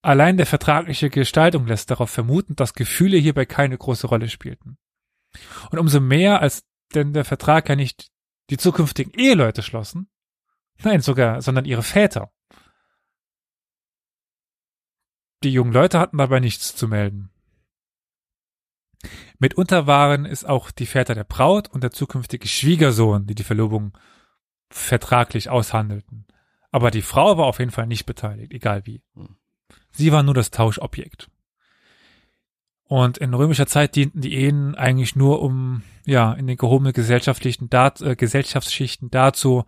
Allein der vertragliche Gestaltung lässt darauf vermuten, dass Gefühle hierbei keine große Rolle spielten. Und umso mehr, als denn der Vertrag ja nicht die zukünftigen Eheleute schlossen, nein, sogar, sondern ihre Väter. Die jungen Leute hatten dabei nichts zu melden. Mitunter waren es auch die Väter der Braut und der zukünftige Schwiegersohn, die die Verlobung vertraglich aushandelten. Aber die Frau war auf jeden Fall nicht beteiligt, egal wie. Hm. Sie war nur das Tauschobjekt. Und in römischer Zeit dienten die Ehen eigentlich nur um, ja, in den gehobenen gesellschaftlichen Dat äh, Gesellschaftsschichten dazu,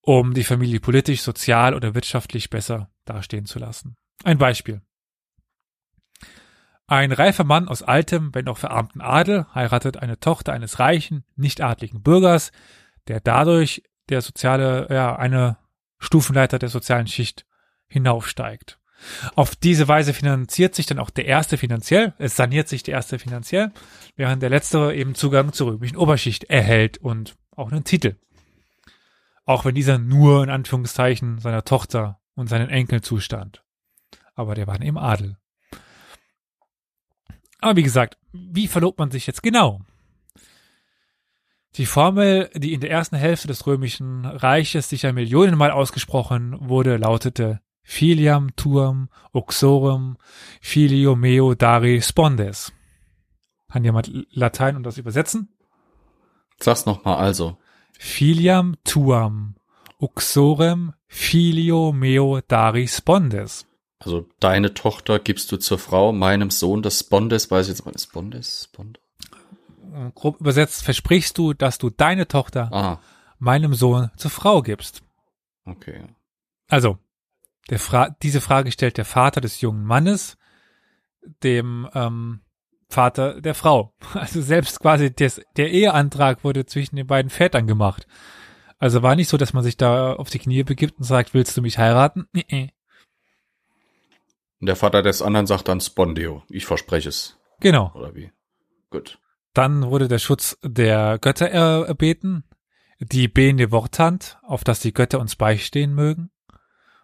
um die Familie politisch, sozial oder wirtschaftlich besser dastehen zu lassen. Ein Beispiel. Ein reifer Mann aus altem, wenn auch verarmten Adel heiratet eine Tochter eines reichen, nicht adligen Bürgers, der dadurch der soziale, ja, eine Stufenleiter der sozialen Schicht hinaufsteigt. Auf diese Weise finanziert sich dann auch der erste finanziell, es saniert sich der erste finanziell, während der letztere eben Zugang zur römischen Oberschicht erhält und auch einen Titel. Auch wenn dieser nur in Anführungszeichen seiner Tochter und seinen Enkeln zustand. Aber der war eben Adel. Aber wie gesagt, wie verlobt man sich jetzt genau? Die Formel, die in der ersten Hälfte des Römischen Reiches sicher Millionenmal ausgesprochen wurde, lautete Filiam tuam uxorem filio meo dari spondes. Kann jemand Latein und das übersetzen? Sag's nochmal also. Filiam tuam uxorem filio meo dari spondes. Also deine Tochter gibst du zur Frau, meinem Sohn das Spondes, weiß ich jetzt mal, Spondes, Spondes. Grob übersetzt versprichst du, dass du deine Tochter Ah, meinem Sohn zur Frau gibst. okay. Also, Fra diese Frage stellt der Vater des jungen Mannes dem ähm, Vater der Frau. Also selbst quasi des, der Eheantrag wurde zwischen den beiden Vätern gemacht. Also war nicht so, dass man sich da auf die Knie begibt und sagt, willst du mich heiraten? Nee, nee. Und der Vater des anderen sagt dann Spondio. Ich verspreche es. Genau. Oder wie? Gut. Dann wurde der Schutz der Götter er- erbeten, die Bene Wortant, auf dass die Götter uns beistehen mögen.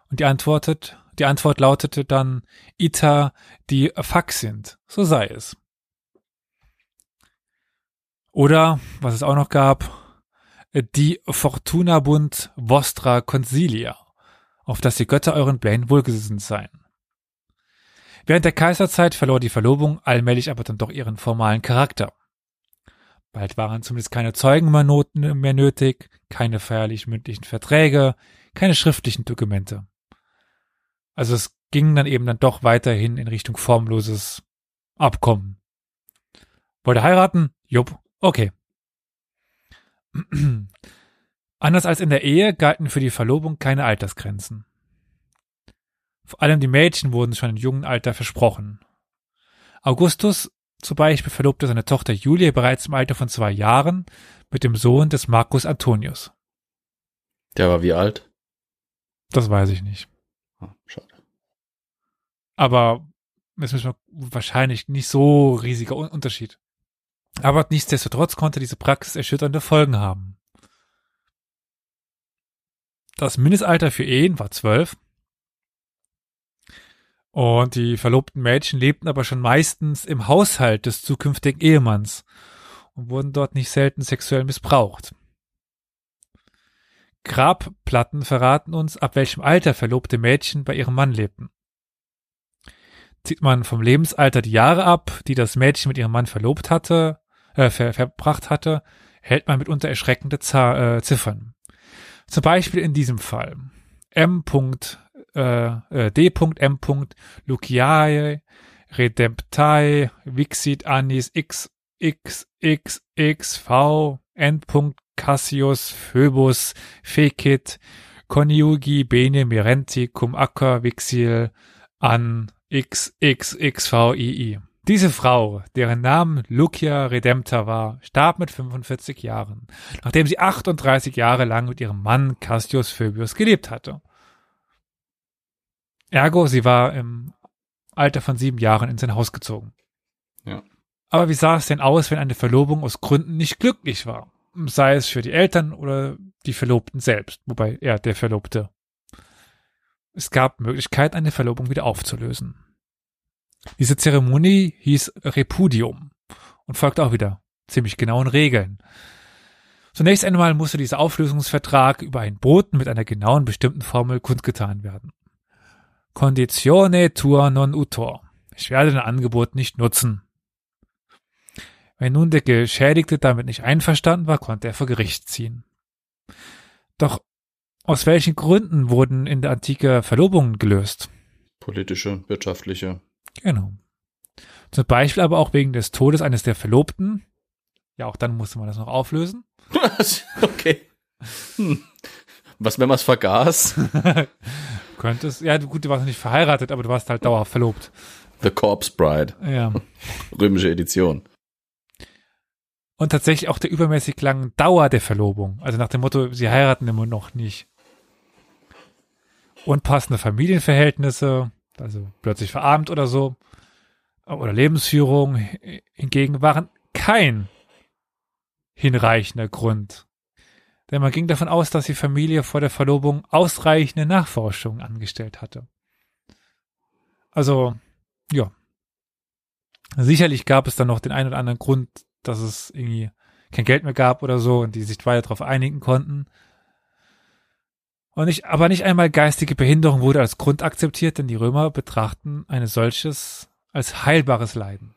Und die antwortet, die Antwort lautete dann Ita, die Fax sind, so sei es. Oder, was es auch noch gab, die Fortunabund Vostra Consilia, auf dass die Götter euren Plänen wohlgesinnt seien. Während der Kaiserzeit verlor die Verlobung allmählich aber dann doch ihren formalen Charakter. Bald waren zumindest keine Zeugen mehr, Noten mehr nötig, keine feierlich mündlichen Verträge, keine schriftlichen Dokumente. Also es ging dann eben dann doch weiterhin in Richtung formloses Abkommen. Wollt ihr heiraten? Jupp, okay. Anders als in der Ehe galten für die Verlobung keine Altersgrenzen. Vor allem die Mädchen wurden schon im jungen Alter versprochen. Augustus zum Beispiel verlobte seine Tochter Julia bereits im Alter von zwei Jahren mit dem Sohn des Marcus Antonius. Der war wie alt? Das weiß ich nicht. Ah, schade. Aber es ist wahrscheinlich nicht so riesiger Un- Unterschied. Aber nichtsdestotrotz konnte diese Praxis erschütternde Folgen haben. Das Mindestalter für Ehen war zwölf. Und die verlobten Mädchen lebten aber schon meistens im Haushalt des zukünftigen Ehemanns und wurden dort nicht selten sexuell missbraucht. Grabplatten verraten uns, ab welchem Alter verlobte Mädchen bei ihrem Mann lebten. Zieht man vom Lebensalter die Jahre ab, die das Mädchen mit ihrem Mann verlobt hatte, äh, ver verbracht hatte, hält man mitunter erschreckende Za äh, Ziffern. Zum Beispiel in diesem Fall. M. Äh, äh, D.M. Luciae Redemptae Vixit Anis X X X X V N. Cassius Phoebus Fecit Coniugi Bene Merenti cum Acker Vixil an XXXVII. Diese Frau, deren Namen Lucia Redempta war, starb mit 45 Jahren, nachdem sie 38 Jahre lang mit ihrem Mann Cassius Phoebus gelebt hatte. Ergo, sie war im Alter von sieben Jahren in sein Haus gezogen. Ja. Aber wie sah es denn aus, wenn eine Verlobung aus Gründen nicht glücklich war? Sei es für die Eltern oder die Verlobten selbst, wobei er der Verlobte. Es gab Möglichkeit, eine Verlobung wieder aufzulösen. Diese Zeremonie hieß Repudium und folgte auch wieder ziemlich genauen Regeln. Zunächst einmal musste dieser Auflösungsvertrag über einen Boten mit einer genauen bestimmten Formel kundgetan werden. Conditione tua non utor. Ich werde dein Angebot nicht nutzen. Wenn nun der Geschädigte damit nicht einverstanden war, konnte er vor Gericht ziehen. Doch aus welchen Gründen wurden in der Antike Verlobungen gelöst? Politische, wirtschaftliche. Genau. Zum Beispiel aber auch wegen des Todes eines der Verlobten. Ja, auch dann musste man das noch auflösen. okay. Hm. Was, wenn man es vergaß? Könntest, ja, gut, du warst nicht verheiratet, aber du warst halt dauerhaft verlobt. The Corpse Bride. Ja. Römische Edition. Und tatsächlich auch der übermäßig langen Dauer der Verlobung. Also nach dem Motto, sie heiraten immer noch nicht. Unpassende Familienverhältnisse, also plötzlich verarmt oder so. Oder Lebensführung hingegen waren kein hinreichender Grund. Denn man ging davon aus, dass die Familie vor der Verlobung ausreichende Nachforschungen angestellt hatte. Also, ja. Sicherlich gab es dann noch den einen oder anderen Grund, dass es irgendwie kein Geld mehr gab oder so und die sich weiter darauf einigen konnten. Und nicht, aber nicht einmal geistige Behinderung wurde als Grund akzeptiert, denn die Römer betrachten eine solches als heilbares Leiden.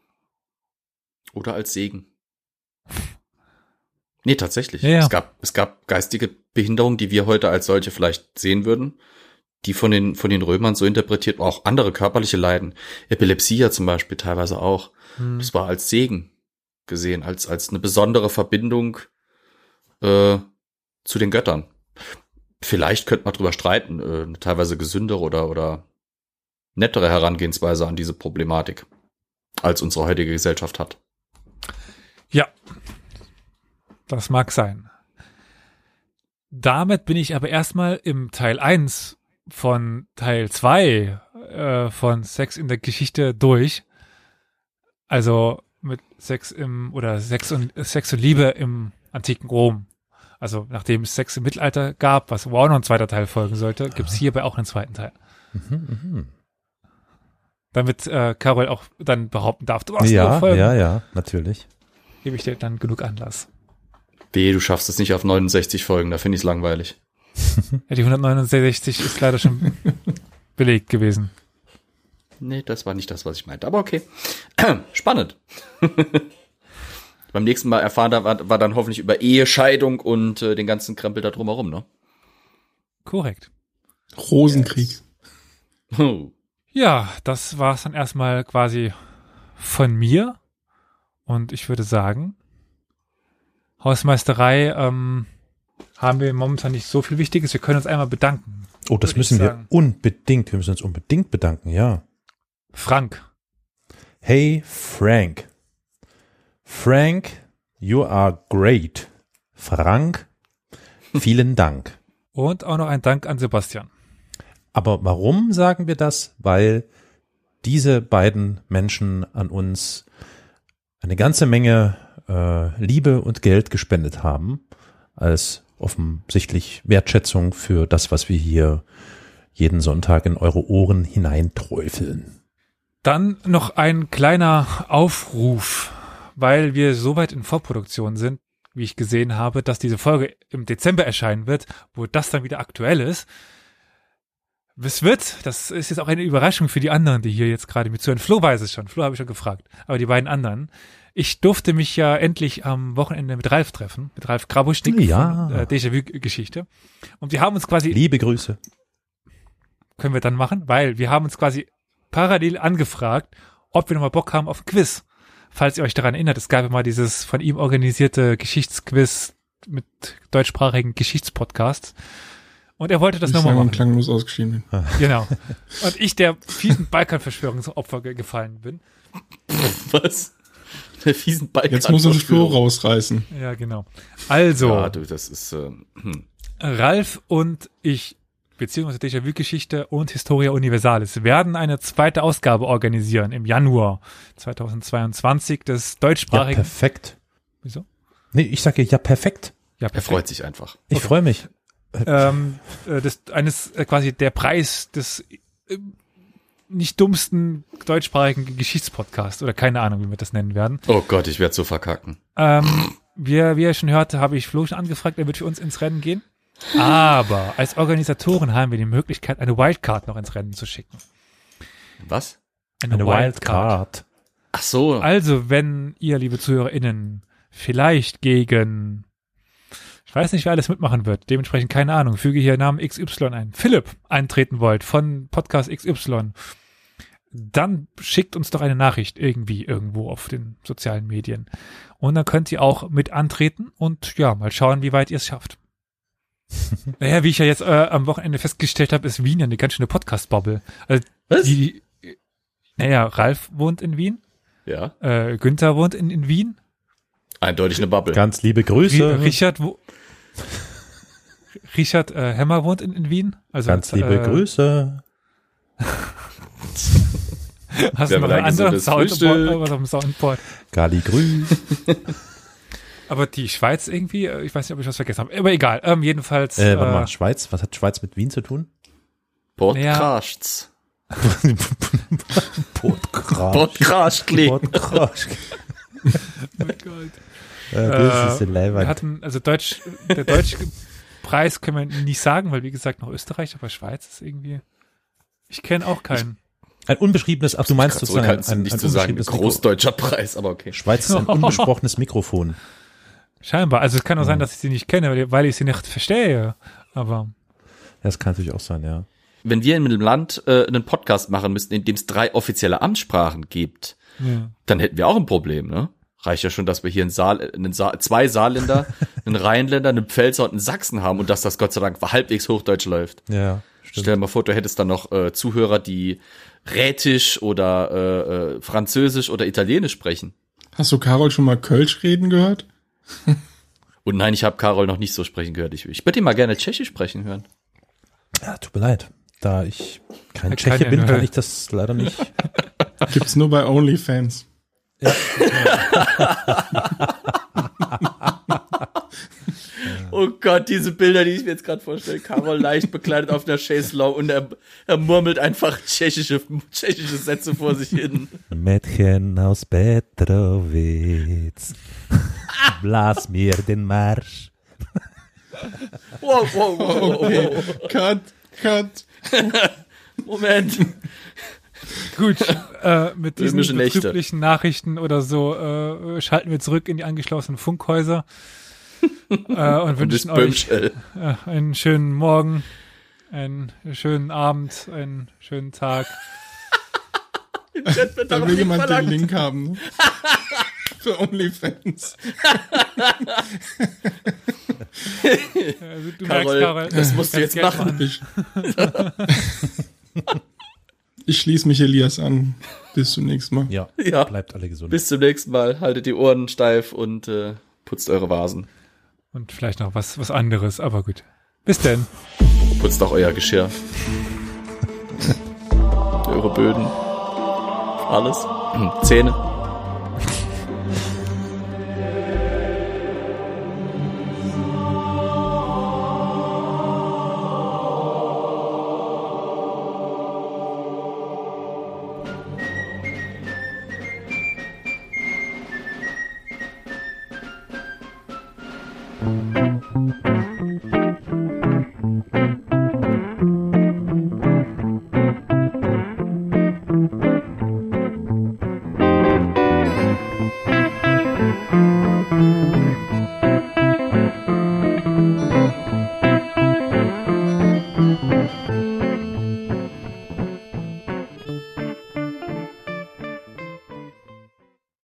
Oder als Segen. Nee, tatsächlich. Ja, ja. Es gab, es gab geistige Behinderungen, die wir heute als solche vielleicht sehen würden, die von den, von den Römern so interpretiert, auch andere körperliche Leiden. Epilepsie ja zum Beispiel teilweise auch. Hm. Das war als Segen gesehen, als, als eine besondere Verbindung äh, zu den Göttern. Vielleicht könnte man drüber streiten, äh, eine teilweise gesündere oder, oder nettere Herangehensweise an diese Problematik, als unsere heutige Gesellschaft hat. Ja, das mag sein. Damit bin ich aber erstmal im Teil 1 von Teil 2 äh, von Sex in der Geschichte durch. Also mit Sex im oder Sex und Sex und Liebe im antiken Rom. Also nachdem es Sex im Mittelalter gab, was auch noch ein zweiter Teil folgen sollte, gibt's hierbei auch einen zweiten Teil. Mhm, Damit äh, Carol auch dann behaupten darf, du hast Ja, Folgen, ja, ja, natürlich. gebe ich dir dann genug Anlass. Wehe, du schaffst es nicht auf 69 Folgen, da finde ich es langweilig. Ja, die 169 ist leider schon belegt gewesen. Nee, das war nicht das, was ich meinte. Aber okay. Spannend. Beim nächsten Mal erfahren da war, war dann hoffentlich über Ehescheidung und äh, den ganzen Krempel da drumherum, ne? Korrekt. Rosenkrieg. Oh. Ja, das war's dann erstmal quasi von mir. Und ich würde sagen, Hausmeisterei ähm, haben wir momentan nicht so viel Wichtiges. Wir können uns einmal bedanken. Oh, das müssen wir sagen. unbedingt, wir müssen uns unbedingt bedanken, ja. Frank, Hey, Frank. Frank, you are great. Frank, vielen Dank. und auch noch ein Dank an Sebastian. Aber warum sagen wir das? Weil diese beiden Menschen an uns eine ganze Menge äh, Liebe und Geld gespendet haben, als offensichtlich Wertschätzung für das, was wir hier jeden Sonntag in eure Ohren hineinträufeln. Dann noch ein kleiner Aufruf, weil wir so weit in Vorproduktion sind, wie ich gesehen habe, dass diese Folge im Dezember erscheinen wird, wo das dann wieder aktuell ist. Es wird, das ist jetzt auch eine Überraschung für die anderen, die hier jetzt gerade mit zuhören. Flo weiß es schon, Flo habe ich schon gefragt, aber die beiden anderen. Ich durfte mich ja endlich am Wochenende mit Ralf treffen, mit Ralf Grabuschnik Ja. von äh, Déjà-vu-Geschichte. Und wir haben uns quasi Liebe Grüße. können wir dann machen, weil wir haben uns quasi parallel angefragt, ob wir nochmal Bock haben auf ein Quiz. Falls ihr euch daran erinnert, es gab ja mal dieses von ihm organisierte Geschichtsquiz mit deutschsprachigen Geschichtspodcasts. Und er wollte das nochmal machen. klanglos ausgeschieden bin. Genau. Und ich der fiesen Balkanverschwörungsopfer ge- gefallen bin. Was? Der fiesen Balkan. Jetzt muss uns Flo rausreißen. Ja, genau. Also, Ja, du, das ist, äh, hm. Ralf und ich, beziehungsweise Déjà-vu-Geschichte und Historia Universalis, werden eine zweite Ausgabe organisieren im Januar 2022 des Ja, deutschsprachigen. perfekt. Wieso? Nee, ich sage ja perfekt. Ja, er freut sich einfach. Ich freue mich. ähm, äh, des, eines äh, quasi der Preis des äh, nicht dummsten deutschsprachigen Geschichtspodcasts oder keine Ahnung, wie wir das nennen werden. Oh Gott, ich werde so verkacken. Ähm, wie, wie ihr schon hörte, habe ich Flo schon angefragt, er wird für uns ins Rennen gehen. Aber als Organisatoren haben wir die Möglichkeit, eine Wildcard noch ins Rennen zu schicken. Was? Eine Wildcard. Ach so. Also, wenn ihr, liebe ZuhörerInnen, vielleicht gegen, weiß nicht, wer alles mitmachen wird, dementsprechend keine Ahnung, füge hier Namen XY ein, Philipp eintreten wollt von Podcast XY, dann schickt uns doch eine Nachricht irgendwie irgendwo auf den sozialen Medien. Und dann könnt ihr auch mit antreten und ja, mal schauen, wie weit ihr es schafft. naja, wie ich ja jetzt äh, am Wochenende festgestellt habe, ist Wien ja eine ganz schöne Podcast-Bubble. Also Was? die, naja, Ralf wohnt in Wien, Ja. äh, Günther wohnt in, in Wien. Eindeutig eine Bubble. Ganz liebe Grüße. Richard, wo Richard äh, Hemmer wohnt in, in Wien. Also Ganz liebe äh, Grüße. Hast du noch einen so anderen das Soundboard, Frühstück? äh, auf dem Soundboard? Gali Grü. Aber die Schweiz irgendwie, äh, ich weiß nicht, ob ich was vergessen habe. Aber egal. Ähm, jedenfalls. Äh, warte äh, mal, Schweiz? Was hat Schweiz mit Wien zu tun? Podcasts. Podcast. Podcastli. Podcast. oh Gott. Das ist der Wir hatten, also Deutsch, der deutsche Preis können wir nicht sagen, weil wie gesagt noch Österreich, aber Schweiz ist irgendwie. Ich kenne auch keinen. Ein unbeschriebenes, ach du meinst sozusagen ein, ein, nicht ein zu sagen, großdeutscher Preis, aber okay. Schweiz ist ein unbesprochenes Mikrofon. Scheinbar. Also es kann auch sein, dass ich sie nicht kenne, weil ich sie nicht verstehe. Aber. Das kann natürlich auch sein, ja. Wenn wir in einem Land äh, einen Podcast machen müssten, in dem es drei offizielle Amtssprachen gibt, ja. dann hätten wir auch ein Problem, ne? Reicht ja schon, dass wir hier einen Saal, einen Saal, zwei Saarländer, einen Rheinländer, einen Pfälzer und einen Sachsen haben und dass das Gott sei Dank halbwegs Hochdeutsch läuft. Ja. Stimmt. Stell dir mal vor, du hättest dann noch äh, Zuhörer, die Rätisch oder äh, äh, Französisch oder Italienisch sprechen. Hast du Carol schon mal Kölsch reden gehört? Und nein, ich habe Carol noch nicht so sprechen gehört. Ich, ich würde ihn mal gerne Tschechisch sprechen hören. Ja, tut mir leid. Da ich kein Tscheche bin, kann ich das leider nicht. Gibt's nur bei OnlyFans. Ja. oh Gott, diese Bilder, die ich mir jetzt gerade vorstelle. Karol leicht bekleidet auf einer Chaiselong und er, er murmelt einfach tschechische, tschechische Sätze vor sich hin. Mädchen aus Petrovic, blas mir den Marsch. wow, wow, wow, wow, okay. Cut, cut. Moment. Gut, äh, mit diesen betrieblichen Nachrichten oder so äh, schalten wir zurück in die angeschlossenen Funkhäuser äh, und wünschen euch äh, einen schönen Morgen, einen schönen Abend, einen schönen Tag. da will jemand verlangt. den Link haben. Ne? Für OnlyFans. also, du Carol, merkst, Carol, das musst du jetzt machen. Ich schließe mich Elias an. Bis zum nächsten Mal. Ja, ja. bleibt alle gesund. Bis zum nächsten Mal. Haltet die Ohren steif und äh, putzt eure Vasen. Und vielleicht noch was, was anderes, aber gut. Bis denn. Putzt auch euer Geschirr. eure Böden. Alles. Zähne.